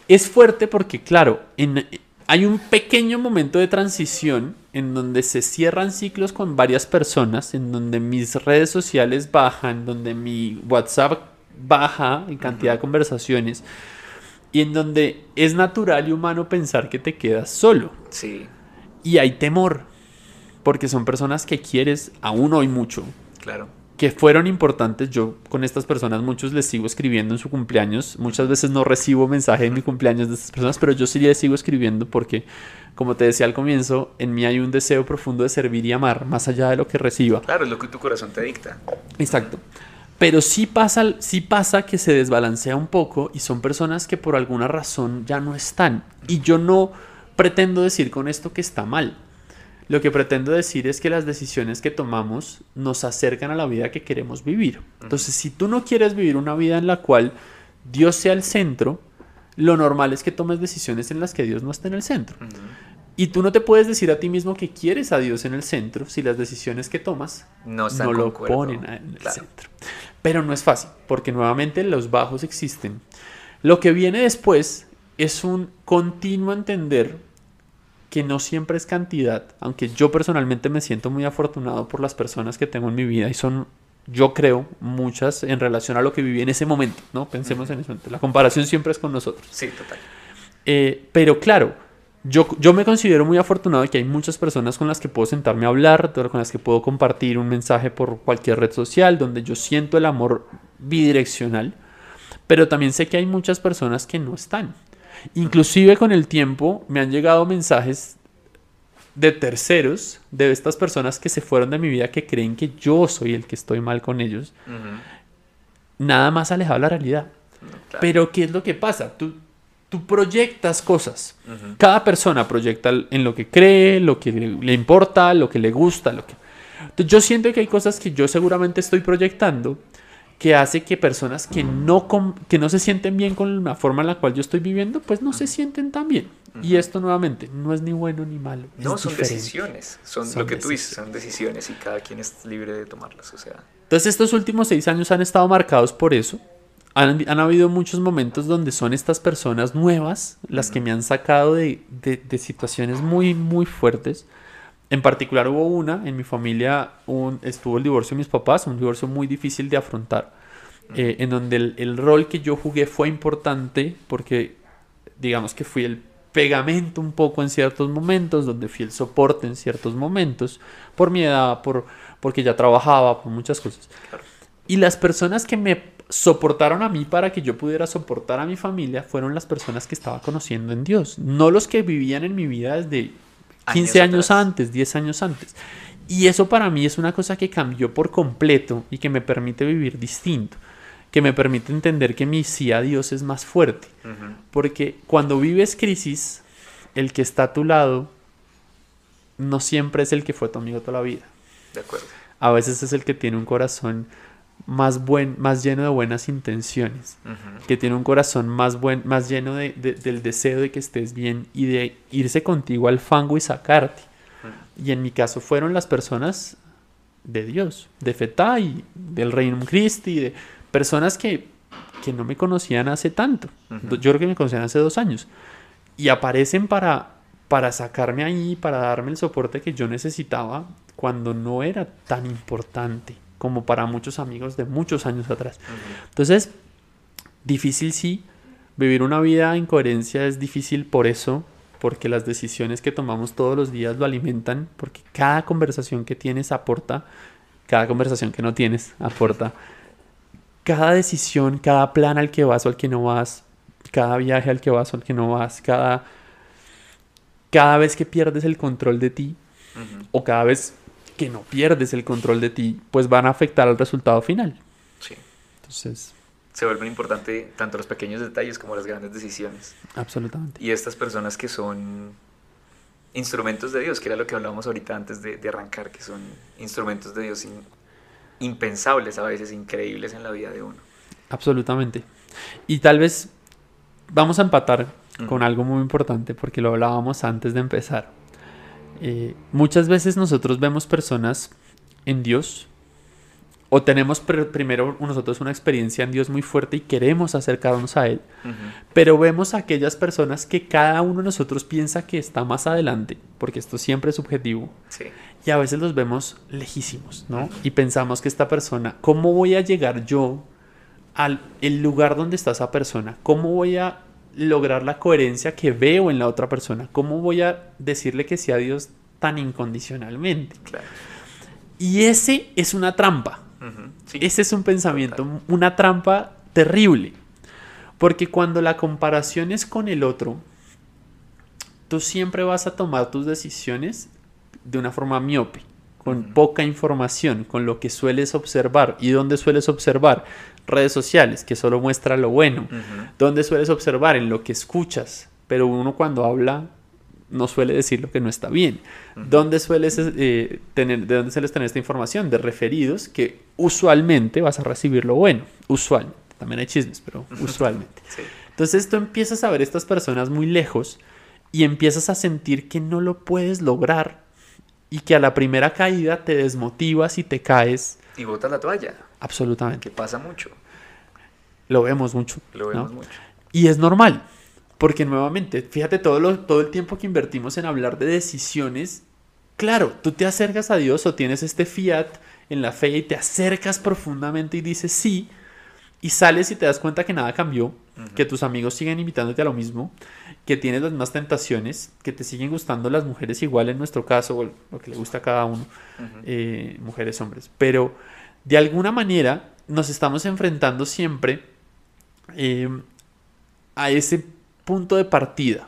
es fuerte porque, claro, en, hay un pequeño momento de transición en donde se cierran ciclos con varias personas, en donde mis redes sociales bajan, donde mi WhatsApp baja en cantidad de conversaciones y en donde es natural y humano pensar que te quedas solo. Sí. Y hay temor porque son personas que quieres aún hoy mucho. Claro. que fueron importantes. Yo con estas personas, muchos les sigo escribiendo en su cumpleaños. Muchas veces no recibo mensaje en mi cumpleaños de estas personas, pero yo sí les sigo escribiendo porque, como te decía al comienzo, en mí hay un deseo profundo de servir y amar, más allá de lo que reciba. Claro, es lo que tu corazón te dicta. Exacto. Pero sí pasa, sí pasa que se desbalancea un poco y son personas que por alguna razón ya no están. Y yo no pretendo decir con esto que está mal. Lo que pretendo decir es que las decisiones que tomamos nos acercan a la vida que queremos vivir. Entonces, si tú no quieres vivir una vida en la cual Dios sea el centro, lo normal es que tomes decisiones en las que Dios no esté en el centro. Y tú no te puedes decir a ti mismo que quieres a Dios en el centro si las decisiones que tomas no, lo ponen en el centro. Pero no es fácil, porque nuevamente los bajos existen. Lo que viene después es un continuo entender que no siempre es cantidad, aunque yo personalmente me siento muy afortunado por las personas que tengo en mi vida y son, yo creo, muchas en relación a lo que viví en ese momento, ¿no? Pensemos en eso. La comparación siempre es con nosotros. Sí, total. Eh, pero claro, yo, yo me considero muy afortunado de que hay muchas personas con las que puedo sentarme a hablar, con las que puedo compartir un mensaje por cualquier red social, donde yo siento el amor bidireccional, pero también sé que hay muchas personas que no están. Inclusive con el tiempo me han llegado mensajes de terceros, de estas personas que se fueron de mi vida, que creen que yo soy el que estoy mal con ellos. Nada más alejado de la realidad. Pero ¿qué es lo que pasa? Tú, tú proyectas cosas. Cada persona proyecta en lo que cree, lo que le, importa, lo que le gusta, lo que... yo siento que hay cosas que yo seguramente estoy proyectando que hace que personas que no, que no se sienten bien con la forma en la cual yo estoy viviendo, pues no se sienten tan bien. Y esto nuevamente no es ni bueno ni malo. No, son decisiones. Son, lo que tú dices, son decisiones y cada quien es libre de tomarlas. O sea. Entonces estos últimos seis años han estado marcados por eso han, habido muchos momentos donde son estas personas nuevas las que me han sacado de, situaciones muy, muy fuertes. En particular hubo una, en mi familia estuvo el divorcio de mis papás, un divorcio muy difícil de afrontar, eh, en donde el, rol que yo jugué fue importante porque digamos que fui el pegamento un poco en ciertos momentos, donde fui el soporte en ciertos momentos, por mi edad, por, porque ya trabajaba, por muchas cosas. Y las personas que me soportaron a mí para que yo pudiera soportar a mi familia fueron las personas que estaba conociendo en Dios, no los que vivían en mi vida desde 15 años, antes, 10 años antes. Y eso para mí es una cosa que cambió por completo y que me permite vivir distinto, que me permite entender que mi sí a Dios es más fuerte. Porque cuando vives crisis, el que está a tu lado no siempre es el que fue tu amigo toda la vida. De acuerdo. A veces es el que tiene un corazón más, buen, más lleno de buenas intenciones, que tiene un corazón más, buen, más lleno de, del deseo de que estés bien y de irse contigo al fango y sacarte. Y en mi caso fueron las personas de Dios, de Feta y del Reino Christi, de personas que, que no me conocían hace tanto. Yo creo que me conocían hace dos años. Y aparecen para, para sacarme ahí, para darme el soporte que yo necesitaba cuando no era tan importante como para muchos amigos de muchos años atrás. Entonces, difícil sí, vivir una vida en coherencia es difícil por eso, porque las decisiones que tomamos todos los días lo alimentan, porque cada conversación que tienes aporta, cada conversación que no tienes aporta, cada decisión, cada plan al que vas o al que no vas, cada viaje al que vas o al que no vas, cada, cada vez que pierdes el control de ti, o cada vez que no pierdes el control de ti, pues van a afectar al resultado final. Sí. Entonces... Se vuelven importantes tanto los pequeños detalles como las grandes decisiones. Absolutamente. Y estas personas que son instrumentos de Dios, que era lo que hablábamos ahorita antes de, arrancar, que son instrumentos de Dios impensables a veces, increíbles en la vida de uno. Absolutamente. Y tal vez vamos a empatar con algo muy importante, porque lo hablábamos antes de empezar. Eh, muchas veces nosotros vemos personas en Dios o tenemos primero nosotros una experiencia en Dios muy fuerte y queremos acercarnos a Él, pero vemos a aquellas personas que cada uno de nosotros piensa que está más adelante, porque esto siempre es subjetivo, y a veces los vemos lejísimos, ¿no? Y pensamos que esta persona, ¿cómo voy a llegar yo al el lugar donde está esa persona? ¿Cómo voy a lograr la coherencia que veo en la otra persona? ¿Cómo voy a decirle que sea Dios tan incondicionalmente? Y ese es una trampa. Ese es un pensamiento, una trampa terrible. Porque cuando la comparación es con el otro, tú siempre vas a tomar tus decisiones de una forma miope, con poca información, con lo que sueles observar. ¿Y dónde sueles observar? Redes sociales, que solo muestra lo bueno. ¿Dónde sueles observar? En lo que escuchas. Pero uno cuando habla no suele decir lo que no está bien. ¿Dónde sueles eh, tener, ¿De dónde sueles tener esta información? De referidos que usualmente vas a recibir lo bueno. Usualmente. También hay chismes, pero usualmente. Entonces tú empiezas a ver estas personas muy lejos y empiezas a sentir que no lo puedes lograr y que a la primera caída te desmotivas y te caes. Y botas la toalla. Absolutamente. Que pasa mucho. Lo vemos mucho. Lo vemos mucho. Y es normal, porque nuevamente, fíjate todo, lo, todo el tiempo que invertimos en hablar de decisiones. Claro, tú te acercas a Dios o tienes este fiat en la fe y te acercas profundamente y dices sí, y sales y te das cuenta que nada cambió, que tus amigos siguen invitándote a lo mismo, que tienes las mismas tentaciones, que te siguen gustando las mujeres igual en nuestro caso, o lo que le gusta a cada uno, eh, mujeres, hombres. Pero de alguna manera nos estamos enfrentando siempre eh, a ese punto de partida.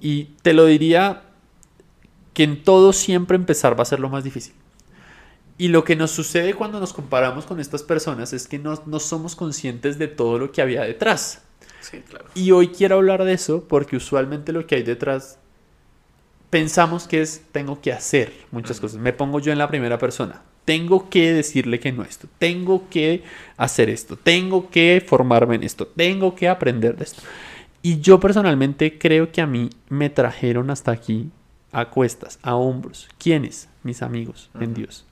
Y te lo diría que en todo siempre empezar va a ser lo más difícil. Y lo que nos sucede cuando nos comparamos con estas personas es que no, no somos conscientes de todo lo que había detrás. Y hoy quiero hablar de eso porque usualmente lo que hay detrás pensamos que es tengo que hacer muchas cosas. Me pongo yo en la primera persona. Tengo que decirle que no esto. Tengo que hacer esto. Tengo que formarme en esto. Tengo que aprender de esto. Y yo personalmente creo que a mí me trajeron hasta aquí a cuestas, a hombros. ¿Quiénes? Mis amigos en Dios.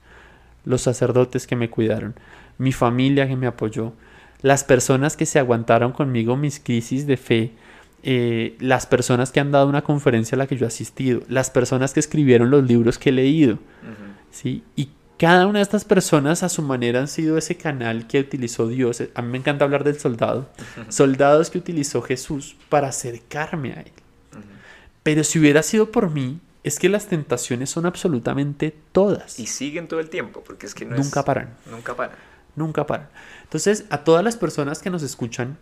Los sacerdotes que me cuidaron. Mi familia que me apoyó las personas que se aguantaron conmigo mis crisis de fe, eh, las personas que han dado una conferencia a la que yo he asistido, las personas que escribieron los libros que he leído, ¿sí? Y cada una de estas personas a su manera han sido ese canal que utilizó Dios. A mí me encanta hablar del soldado. Soldados que utilizó Jesús para acercarme a Él. Pero si hubiera sido por mí, es que las tentaciones son absolutamente todas. Y siguen todo el tiempo, porque es que no nunca paran. Nunca paran. Nunca paran. Entonces, a todas las personas que nos escuchan,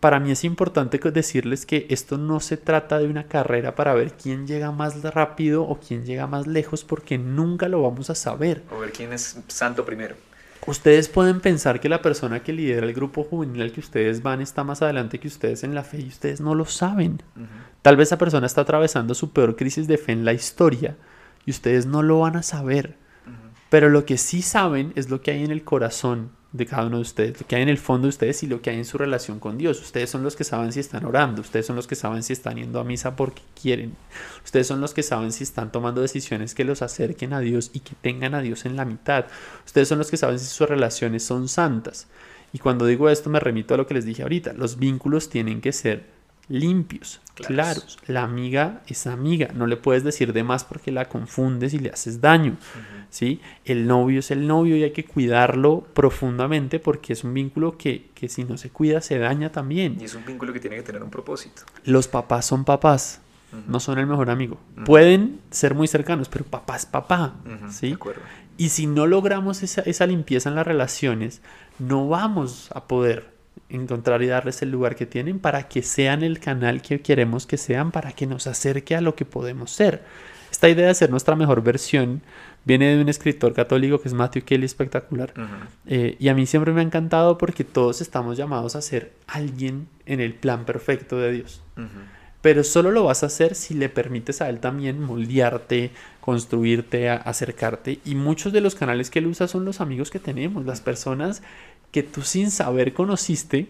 para mí es importante decirles que esto no se trata de una carrera para ver quién llega más rápido o quién llega más lejos, porque nunca lo vamos a saber. O ver quién es santo primero. Ustedes pueden pensar que la persona que lidera el grupo juvenil al que ustedes van está más adelante que ustedes en la fe y ustedes no lo saben. Tal vez esa persona está atravesando su peor crisis de fe en la historia y ustedes no lo van a saber. Pero lo que sí saben es lo que hay en el corazón de cada uno de ustedes, lo que hay en el fondo de ustedes y lo que hay en su relación con Dios. Ustedes son los que saben si están orando, ustedes son los que saben si están yendo a misa porque quieren, ustedes son los que saben si están tomando decisiones que los acerquen a Dios y que tengan a Dios en la mitad. Ustedes son los que saben si sus relaciones son santas. Y cuando digo esto me remito a lo que les dije ahorita, los vínculos tienen que ser limpios, claros. La amiga es amiga, no le puedes decir de más porque la confundes y le haces daño. ¿sí? El novio es el novio y hay que cuidarlo profundamente porque es un vínculo que, si no se cuida se daña también. Y es un vínculo que tiene que tener un propósito. Los papás son papás, no son el mejor amigo. Pueden ser muy cercanos, pero papá es papá. ¿sí? Y si no logramos esa, esa limpieza en las relaciones, no vamos a poder encontrar y darles el lugar que tienen para que sean el canal que queremos que sean, para que nos acerque a lo que podemos ser. Esta idea de ser nuestra mejor versión viene de un escritor católico que es Matthew Kelly, espectacular. Eh, y a mí siempre me ha encantado porque todos estamos llamados a ser alguien en el plan perfecto de Dios. Pero solo lo vas a hacer si le permites a Él también moldearte, construirte, acercarte. Y muchos de los canales que Él usa son los amigos que tenemos, las personas que tú sin saber conociste,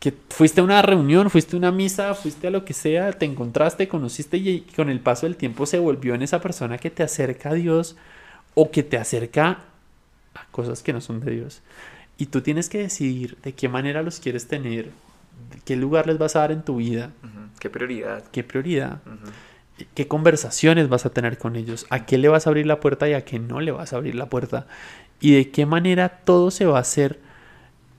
que fuiste a una reunión, fuiste a una misa, fuiste a lo que sea, te encontraste, conociste y con el paso del tiempo se volvió en esa persona que te acerca a Dios o que te acerca a cosas que no son de Dios. Y tú tienes que decidir de qué manera los quieres tener, qué lugar les vas a dar en tu vida. ¿Qué prioridad? ¿Qué prioridad? ¿Qué conversaciones vas a tener con ellos? ¿A qué le vas a abrir la puerta y a qué no le vas a abrir la puerta? Y de qué manera todo se va a hacer,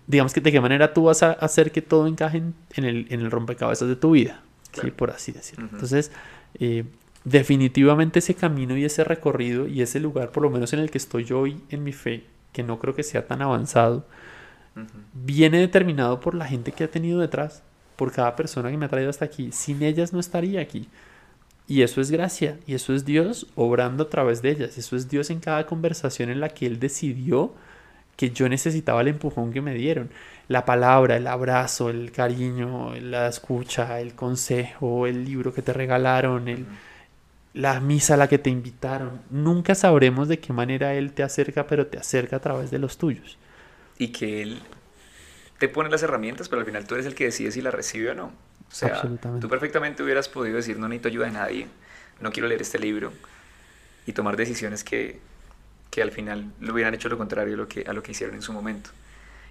digamos que de qué manera tú vas a hacer que todo encaje en, el, en el, rompecabezas de tu vida, por así decirlo. Entonces, eh, definitivamente ese camino y ese recorrido y ese lugar, por lo menos en el que estoy yo hoy en mi fe, que no creo que sea tan avanzado, viene determinado por la gente que ha tenido detrás, por cada persona que me ha traído hasta aquí. Sin ellas no estaría aquí. Y eso es gracia, y eso es Dios obrando a través de ellas, eso es Dios en cada conversación en la que Él decidió que yo necesitaba el empujón que me dieron. La palabra, el abrazo, el cariño, la escucha, el consejo, el libro que te regalaron, la misa a la que te invitaron. Nunca sabremos de qué manera Él te acerca, pero te acerca a través de los tuyos. Y que Él te pone las herramientas, pero al final tú eres el que decide si las recibe o no. O sea, tú perfectamente hubieras podido decir, no necesito ayuda de nadie, no quiero leer este libro y tomar decisiones que, que al final lo hubieran hecho lo contrario a lo que, a lo que hicieron en su momento.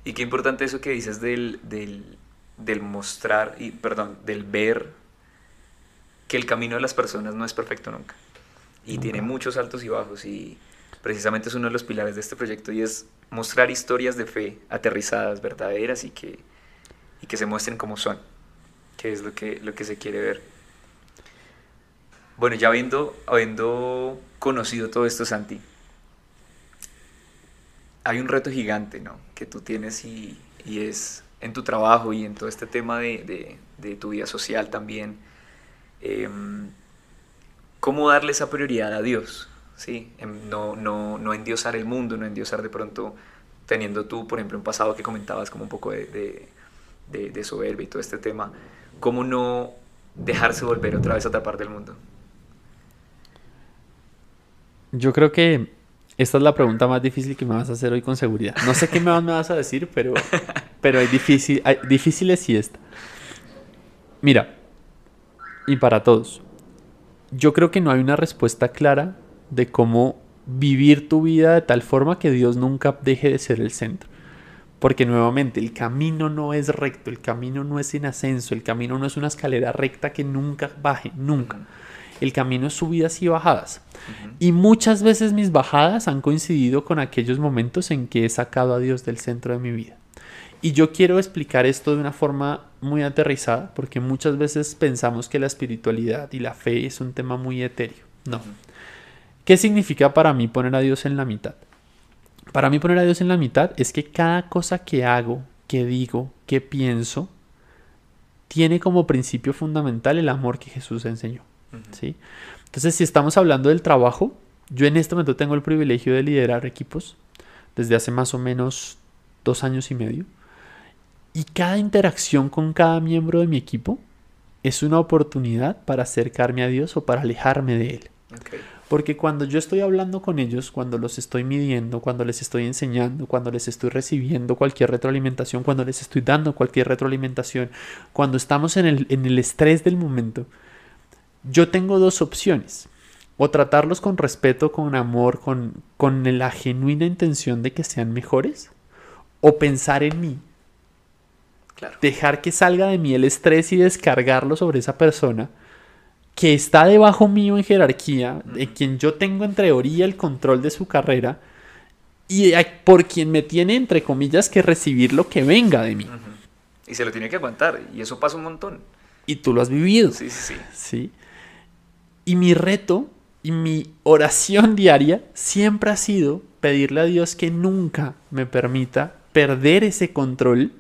Y qué importante eso que dices del, del, del mostrar, y perdón, del ver que el camino de las personas no es perfecto nunca. Y tiene muchos altos y bajos y precisamente es uno de los pilares de este proyecto y es mostrar historias de fe aterrizadas, verdaderas y que, y que se muestren como son que es lo que, lo que se quiere ver. Bueno, ya habiendo, habiendo conocido todo esto, Santi, hay un reto gigante, ¿no? Que tú tienes y, y es en tu trabajo y en todo este tema de, de, de tu vida social también. Em, ¿Cómo darle esa prioridad a Dios? ¿Sí? Em, no, no, no endiosar el mundo, no endiosar de pronto teniendo tú, por ejemplo, un pasado que comentabas como un poco de, de, de soberbia y todo este tema. ¿Cómo no dejarse volver otra vez a otra parte del mundo? Yo creo que esta es la pregunta más difícil que me vas a hacer hoy con seguridad. No sé qué más me vas a decir, pero, pero hay, difícil, hay difíciles y esta. Mira, y para todos, yo creo que no hay una respuesta clara de cómo vivir tu vida de tal forma que Dios nunca deje de ser el centro. Porque nuevamente el camino no es recto, el camino no es en ascenso, el camino no es una escalera recta que nunca baje, nunca. El camino es subidas y bajadas. Y muchas veces mis bajadas han coincidido con aquellos momentos en que he sacado a Dios del centro de mi vida. Y yo quiero explicar esto de una forma muy aterrizada, porque muchas veces pensamos que la espiritualidad y la fe es un tema muy etéreo. No. ¿Qué significa para mí poner a Dios en la mitad? Para mí poner a Dios en la mitad es que cada cosa que hago, que digo, que pienso, tiene como principio fundamental el amor que Jesús enseñó. ¿sí? Entonces, si estamos hablando del trabajo, yo en este momento tengo el privilegio de liderar equipos desde hace más o menos dos años y medio. Y cada interacción con cada miembro de mi equipo es una oportunidad para acercarme a Dios o para alejarme de Él. Porque cuando yo estoy hablando con ellos, cuando los estoy midiendo, cuando les estoy enseñando, cuando les estoy recibiendo cualquier retroalimentación, cuando les estoy dando cualquier retroalimentación, cuando estamos en el, en el estrés del momento, yo tengo dos opciones. O tratarlos con respeto, con amor, con, con la genuina intención de que sean mejores, o pensar en mí. Dejar que salga de mí el estrés y descargarlo sobre esa persona que está debajo mío en jerarquía, de quien yo tengo en teoría el control de su carrera y por quien me tiene, entre comillas, que recibir lo que venga de mí. Y se lo tiene que aguantar, y eso pasa un montón. Y tú lo has vivido. Sí, sí, sí. ¿Sí? Y mi reto y mi oración diaria siempre ha sido pedirle a Dios que nunca me permita perder ese control.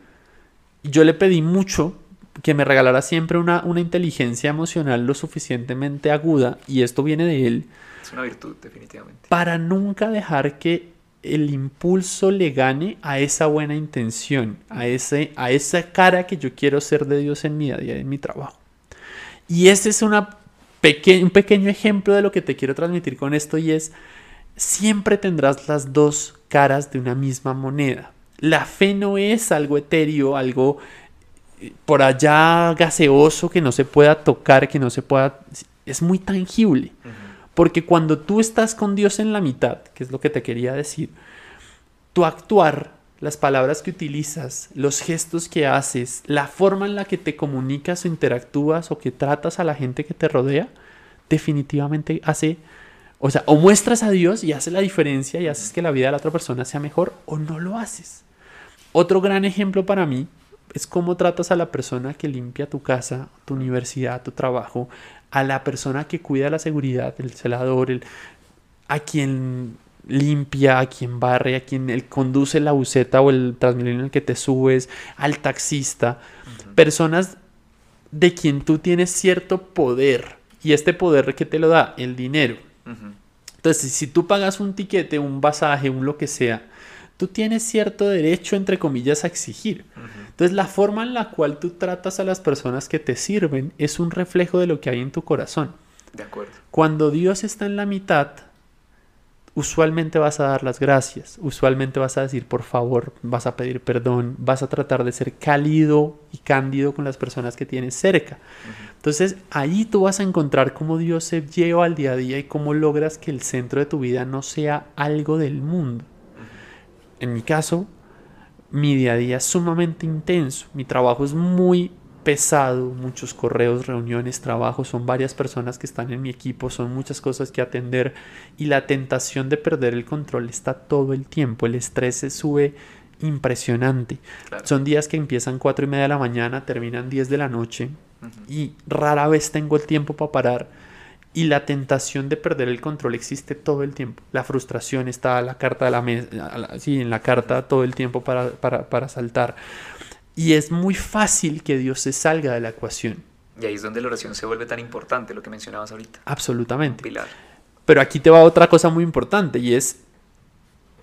Yo le pedí mucho que me regalara siempre una, una inteligencia emocional lo suficientemente aguda, y esto viene de él. Es una virtud, definitivamente. Para nunca dejar que el impulso le gane a esa buena intención, a, ese, a esa cara que yo quiero ser de Dios en mi día a día, en mi trabajo. Y ese es una un pequeño ejemplo de lo que te quiero transmitir con esto y es, siempre tendrás las dos caras de una misma moneda. La fe no es algo etéreo, algo por allá gaseoso que no se pueda tocar, que no se pueda... Es muy tangible. Porque cuando tú estás con Dios en la mitad, que es lo que te quería decir, tu actuar, las palabras que utilizas, los gestos que haces, la forma en la que te comunicas o interactúas o que tratas a la gente que te rodea, definitivamente hace, o sea, o muestras a Dios y hace la diferencia y haces que la vida de la otra persona sea mejor o no lo haces. Otro gran ejemplo para mí es cómo tratas a la persona que limpia tu casa, tu universidad, tu trabajo, a la persona que cuida la seguridad, el celador, el, a quien limpia, a quien barre, a quien el conduce la buceta o el transmilenio en el que te subes, al taxista, personas de quien tú tienes cierto poder y este poder que te lo da el dinero. Entonces, si tú pagas un tiquete, un pasaje, un lo que sea, tú tienes cierto derecho, entre comillas, a exigir. Entonces, la forma en la cual tú tratas a las personas que te sirven es un reflejo de lo que hay en tu corazón. De acuerdo. Cuando Dios está en la mitad, usualmente vas a dar las gracias, usualmente vas a decir por favor, vas a pedir perdón, vas a tratar de ser cálido y cándido con las personas que tienes cerca. Entonces ahí tú vas a encontrar cómo Dios se lleva al día a día y cómo logras que el centro de tu vida no sea algo del mundo. En mi caso, mi día a día es sumamente intenso, mi trabajo es muy pesado, muchos correos, reuniones, trabajos, son varias personas que están en mi equipo, son muchas cosas que atender y la tentación de perder el control está todo el tiempo, el estrés se sube impresionante. Son días que empiezan cuatro y media de la mañana, terminan 10 de la noche y rara vez tengo el tiempo para parar y la tentación de perder el control existe todo el tiempo. La frustración está a la carta de la mesa, sí, en la carta todo el tiempo para, para, para saltar. Y es muy fácil que Dios se salga de la ecuación. Y ahí es donde la oración se vuelve tan importante, lo que mencionabas ahorita. Absolutamente. Pilar. Pero aquí te va otra cosa muy importante y es,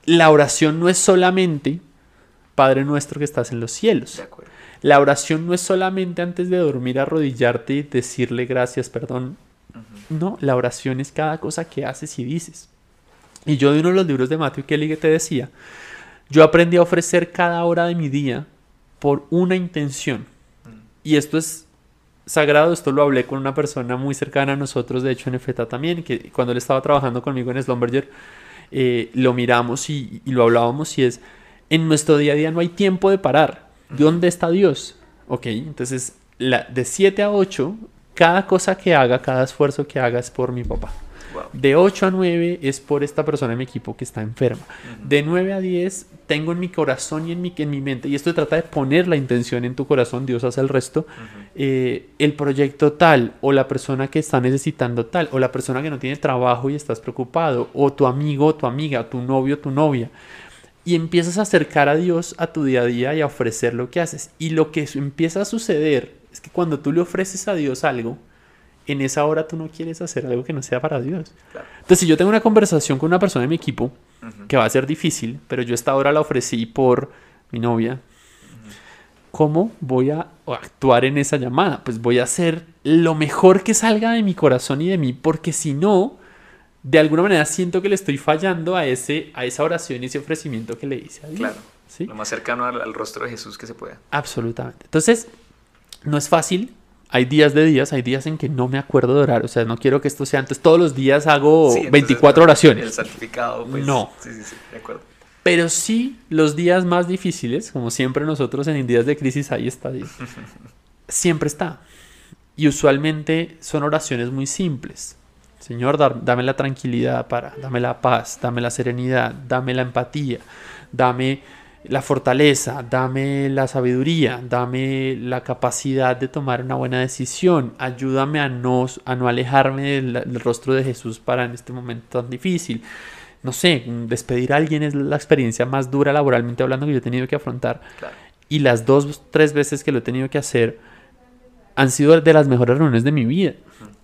la oración no es solamente, Padre nuestro que estás en los cielos. De acuerdo. La oración no es solamente antes de dormir arrodillarte y decirle gracias, perdón. No, la oración es cada cosa que haces y dices. Y yo de uno de los libros de Matthew Kelly te decía, yo aprendí a ofrecer cada hora de mi día por una intención. Y esto es sagrado, esto lo hablé con una persona muy cercana a nosotros, de hecho en EFETA también, que cuando él estaba trabajando conmigo en Slumberger, eh, lo miramos y, lo hablábamos y es, en nuestro día a día no hay tiempo de parar. ¿Dónde está Dios? Ok, entonces la, de 7 a 8, cada cosa que haga, cada esfuerzo que haga es por mi papá. De 8 a 9 es por esta persona en mi equipo que está enferma. De 9 a 10 tengo en mi corazón y en mi, en mi mente, y esto trata de poner la intención en tu corazón, Dios hace el resto, eh, el proyecto tal, o la persona que está necesitando tal, o la persona que no tiene trabajo y estás preocupado, o tu amigo, o tu amiga, tu novio, tu novia. Y empiezas a acercar a Dios a tu día a día y a ofrecer lo que haces. Y lo que empieza a suceder es que cuando tú le ofreces a Dios algo, en esa hora tú no quieres hacer algo que no sea para Dios. Entonces, si yo tengo una conversación con una persona de mi equipo, que va a ser difícil, pero yo esta hora la ofrecí por mi novia, ¿cómo voy a actuar en esa llamada? Pues voy a hacer lo mejor que salga de mi corazón y de mí, porque si no, de alguna manera siento que le estoy fallando a, ese, a esa oración y ese ofrecimiento que le hice a Dios. Claro. ¿sí? Lo más cercano al, al rostro de Jesús que se pueda. Absolutamente. Entonces, no es fácil, hay días de días, hay días en que no me acuerdo de orar. O sea, no quiero que esto sea antes. Todos los días hago 24 oraciones. El certificado, pues. No. Sí, sí, sí, de acuerdo. Pero sí, los días más difíciles, como siempre nosotros en días de crisis, ahí está siempre está. Y usualmente son oraciones muy simples. Señor, dame la tranquilidad para, dame la paz, dame la serenidad, dame la empatía, dame la fortaleza, dame la sabiduría, dame la capacidad de tomar una buena decisión, ayúdame a no, a no alejarme del, rostro de Jesús para en este momento tan difícil. No sé, despedir a alguien es la experiencia más dura laboralmente hablando que yo he tenido que afrontar. Y las dos, tres veces que lo he tenido que hacer han sido de las mejores reuniones de mi vida.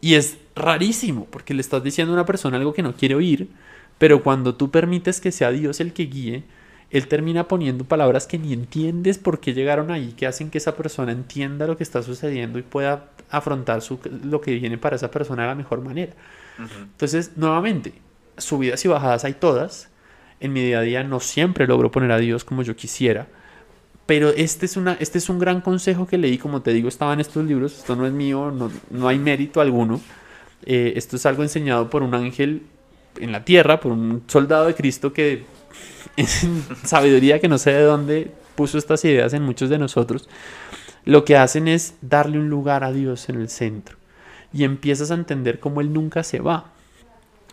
Y es rarísimo, porque le estás diciendo a una persona algo que no quiere oír, pero cuando tú permites que sea Dios el que guíe, él termina poniendo palabras que ni entiendes por qué llegaron ahí, que hacen que esa persona entienda lo que está sucediendo y pueda afrontar lo que viene para esa persona de la mejor manera. Entonces, nuevamente, subidas y bajadas hay todas. En mi día a día no siempre logro poner a Dios como yo quisiera. Pero este es, una, este es un gran consejo que leí, como te digo, estaba en estos libros, esto no es mío, no, no hay mérito alguno. Eh, esto es algo enseñado por un ángel en la tierra, por un soldado de Cristo que sabiduría que no sé de dónde puso estas ideas en muchos de nosotros, lo que hacen es darle un lugar a Dios en el centro y empiezas a entender cómo Él nunca se va.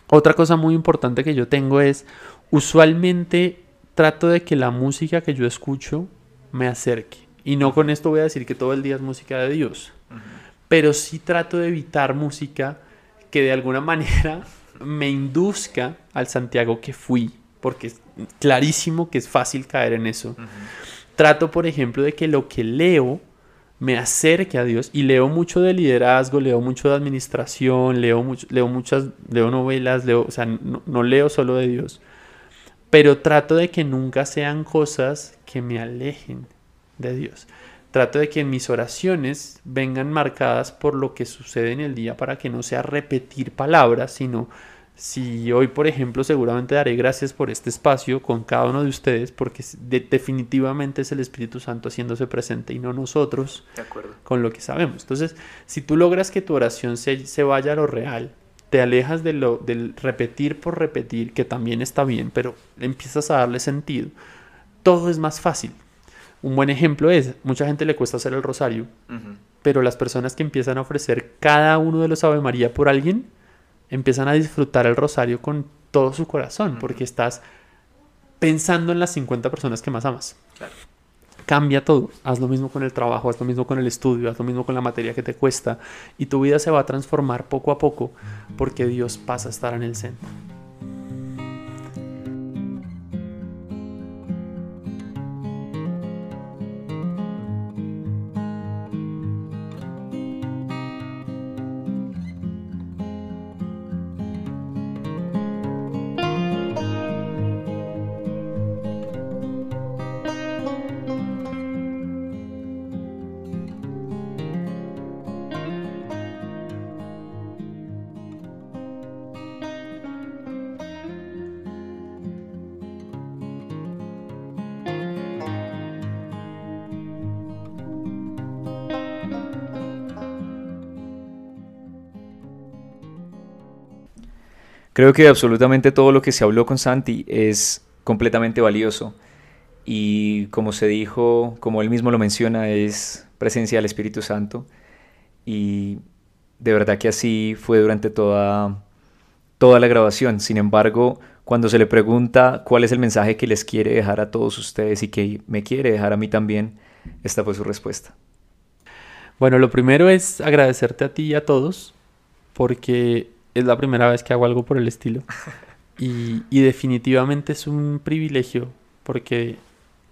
Otra cosa muy importante que yo tengo es, usualmente trato de que la música que yo escucho me acerque. Y no con esto voy a decir que todo el día es música de Dios, pero sí trato de evitar música que de alguna manera me induzca al Santiago que fui porque es clarísimo que es fácil caer en eso. Trato, por ejemplo, de que lo que leo me acerque a Dios y leo mucho de liderazgo, leo mucho de administración, leo, mucho, leo muchas, leo novelas, leo, o sea, no, leo solo de Dios, pero trato de que nunca sean cosas que me alejen de Dios. Trato de que en mis oraciones vengan marcadas por lo que sucede en el día para que no sea repetir palabras, sino si hoy, por ejemplo, seguramente daré gracias por este espacio con cada uno de ustedes, porque definitivamente es el Espíritu Santo haciéndose presente y no nosotros con lo que sabemos. Entonces, si tú logras que tu oración se, se vaya a lo real, te alejas de lo, del repetir por repetir, que también está bien, pero empiezas a darle sentido, todo es más fácil. Un buen ejemplo es, mucha gente le cuesta hacer el rosario, pero las personas que empiezan a ofrecer cada uno de los Ave María por alguien, empiezan a disfrutar el rosario con todo su corazón, porque estás pensando en las 50 personas que más amas. Cambia todo. Haz lo mismo con el trabajo, haz lo mismo con el estudio, haz lo mismo con la materia que te cuesta. Y tu vida se va a transformar poco a poco porque Dios pasa a estar en el centro. Creo que absolutamente todo lo que se habló con Santi es completamente valioso y como se dijo, como él mismo lo menciona, es presencia del Espíritu Santo y de verdad que así fue durante toda, toda la grabación. Sin embargo, cuando se le pregunta cuál es el mensaje que les quiere dejar a todos ustedes y que me quiere dejar a mí también, esta fue su respuesta. Bueno, lo primero es agradecerte a ti y a todos porque es la primera vez que hago algo por el estilo. Y, definitivamente es un privilegio porque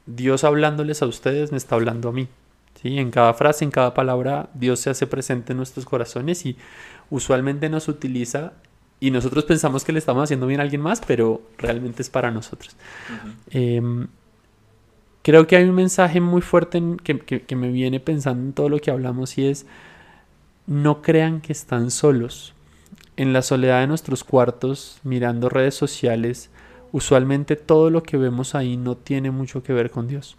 Dios hablándoles a ustedes me está hablando a mí. ¿sí? En cada frase, en cada palabra, Dios se hace presente en nuestros corazones y usualmente nos utiliza y nosotros pensamos que le estamos haciendo bien a alguien más, pero realmente es para nosotros. Em, creo que hay un mensaje muy fuerte que, que me viene pensando en todo lo que hablamos y es, no crean que están solos en la soledad de nuestros cuartos, mirando redes sociales, usualmente todo lo que vemos ahí no tiene mucho que ver con Dios.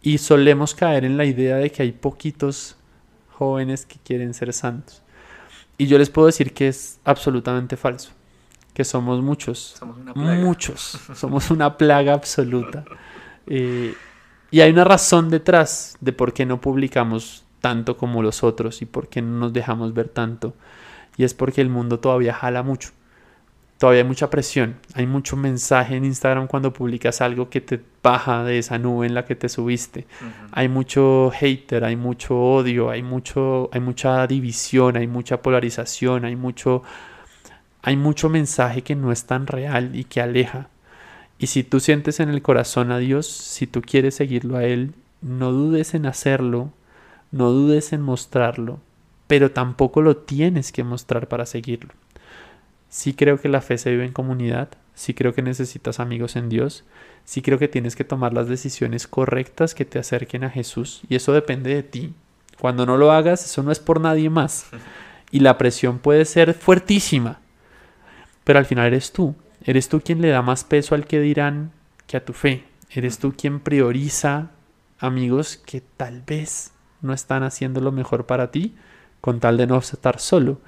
Y solemos caer en la idea de que hay poquitos jóvenes que quieren ser santos. Y yo les puedo decir que es absolutamente falso, que somos muchos, somos muchos, somos una plaga absoluta. Eh, y hay una razón detrás de por qué no publicamos tanto como los otros y por qué no nos dejamos ver tanto y es porque el mundo todavía jala mucho. Todavía hay mucha presión, hay mucho mensaje en Instagram cuando publicas algo que te baja de esa nube en la que te subiste. Hay mucho hater, hay mucho odio, hay mucho hay mucha división, hay mucha polarización, hay mucho hay mucho mensaje que no es tan real y que aleja. Y si tú sientes en el corazón a Dios, si tú quieres seguirlo a Él, no dudes en hacerlo, no dudes en mostrarlo, pero tampoco lo tienes que mostrar para seguirlo. Sí creo que la fe se vive en comunidad, sí creo que necesitas amigos en Dios, sí creo que tienes que tomar las decisiones correctas que te acerquen a Jesús y eso depende de ti. Cuando no lo hagas, eso no es por nadie más. Y la presión puede ser fuertísima, pero al final eres tú. Eres tú quien le da más peso al que dirán que a tu fe. Eres tú quien prioriza amigos que tal vez no están haciendo lo mejor para ti con tal de no estar solo.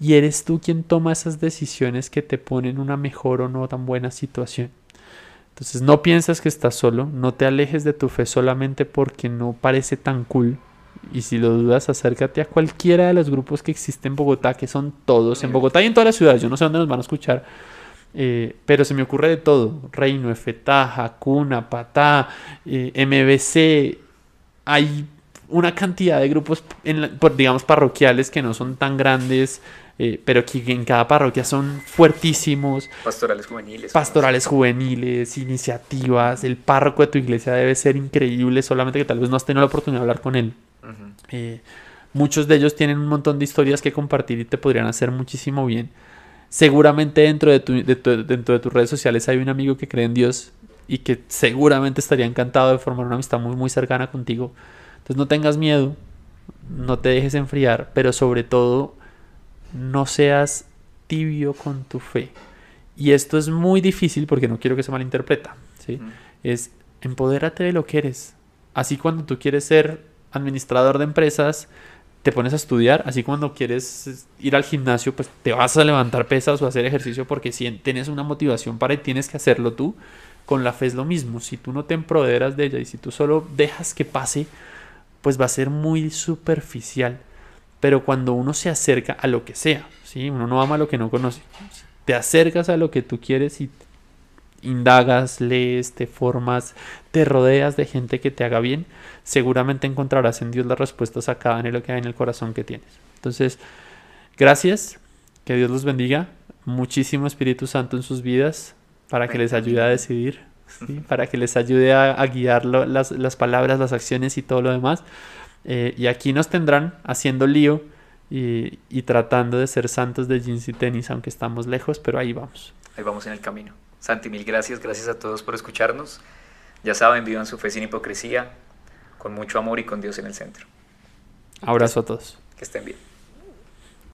Y eres tú quien toma esas decisiones que te ponen en una mejor o no tan buena situación. Entonces no piensas que estás solo, no te alejes de tu fe solamente porque no parece tan cool. Y si lo dudas, acércate a cualquiera de los grupos que existen en Bogotá, que son todos, en Bogotá y en todas las ciudades, yo no sé dónde nos van a escuchar, eh, pero se me ocurre de todo, Reino, Efetaja, Cuna, Patá, eh, MBC, hay una cantidad de grupos, en, digamos, parroquiales que no son tan grandes, eh, pero que en cada parroquia son fuertísimos. Pastorales juveniles. Pastorales juveniles, iniciativas. El párroco de tu iglesia debe ser increíble, solamente que tal vez no has tenido la oportunidad de hablar con él. Eh, muchos de ellos tienen un montón de historias que compartir y te podrían hacer muchísimo bien. Seguramente dentro de, tu, dentro de tus redes sociales hay un amigo que cree en Dios y que seguramente estaría encantado de formar una amistad muy, muy cercana contigo. Entonces no tengas miedo, no te dejes enfriar, pero sobre todo no seas tibio con tu fe. Y esto es muy difícil porque no quiero que se malinterpreta. ¿sí? Es empodérate de lo que eres. Así cuando tú quieres ser administrador de empresas, te pones a estudiar. Así cuando quieres ir al gimnasio, pues te vas a levantar pesas o hacer ejercicio porque si tienes una motivación para y tienes que hacerlo tú. Con la fe es lo mismo. Si tú no te empoderas de ella y si tú solo dejas que pase, pues va a ser muy superficial pero cuando uno se acerca a lo que sea, ¿sí? uno no ama lo que no conoce, te acercas a lo que tú quieres y indagas, lees, te formas, te rodeas de gente que te haga bien, seguramente encontrarás en Dios las respuestas a cada anhelo que hay en el corazón que tienes. Entonces, gracias, que Dios los bendiga, muchísimo Espíritu Santo en sus vidas para que les ayude a decidir, para que les ayude a, guiar las, las palabras, las acciones y todo lo demás. Eh, y aquí nos tendrán haciendo lío y, y, tratando de ser santos de jeans y tenis, aunque estamos lejos, pero ahí vamos. Ahí vamos en el camino. Santi, mil gracias. Gracias a todos por escucharnos. Ya saben, vivan su fe sin hipocresía, con mucho amor y con Dios en el centro. Abrazo a todos. Que estén bien.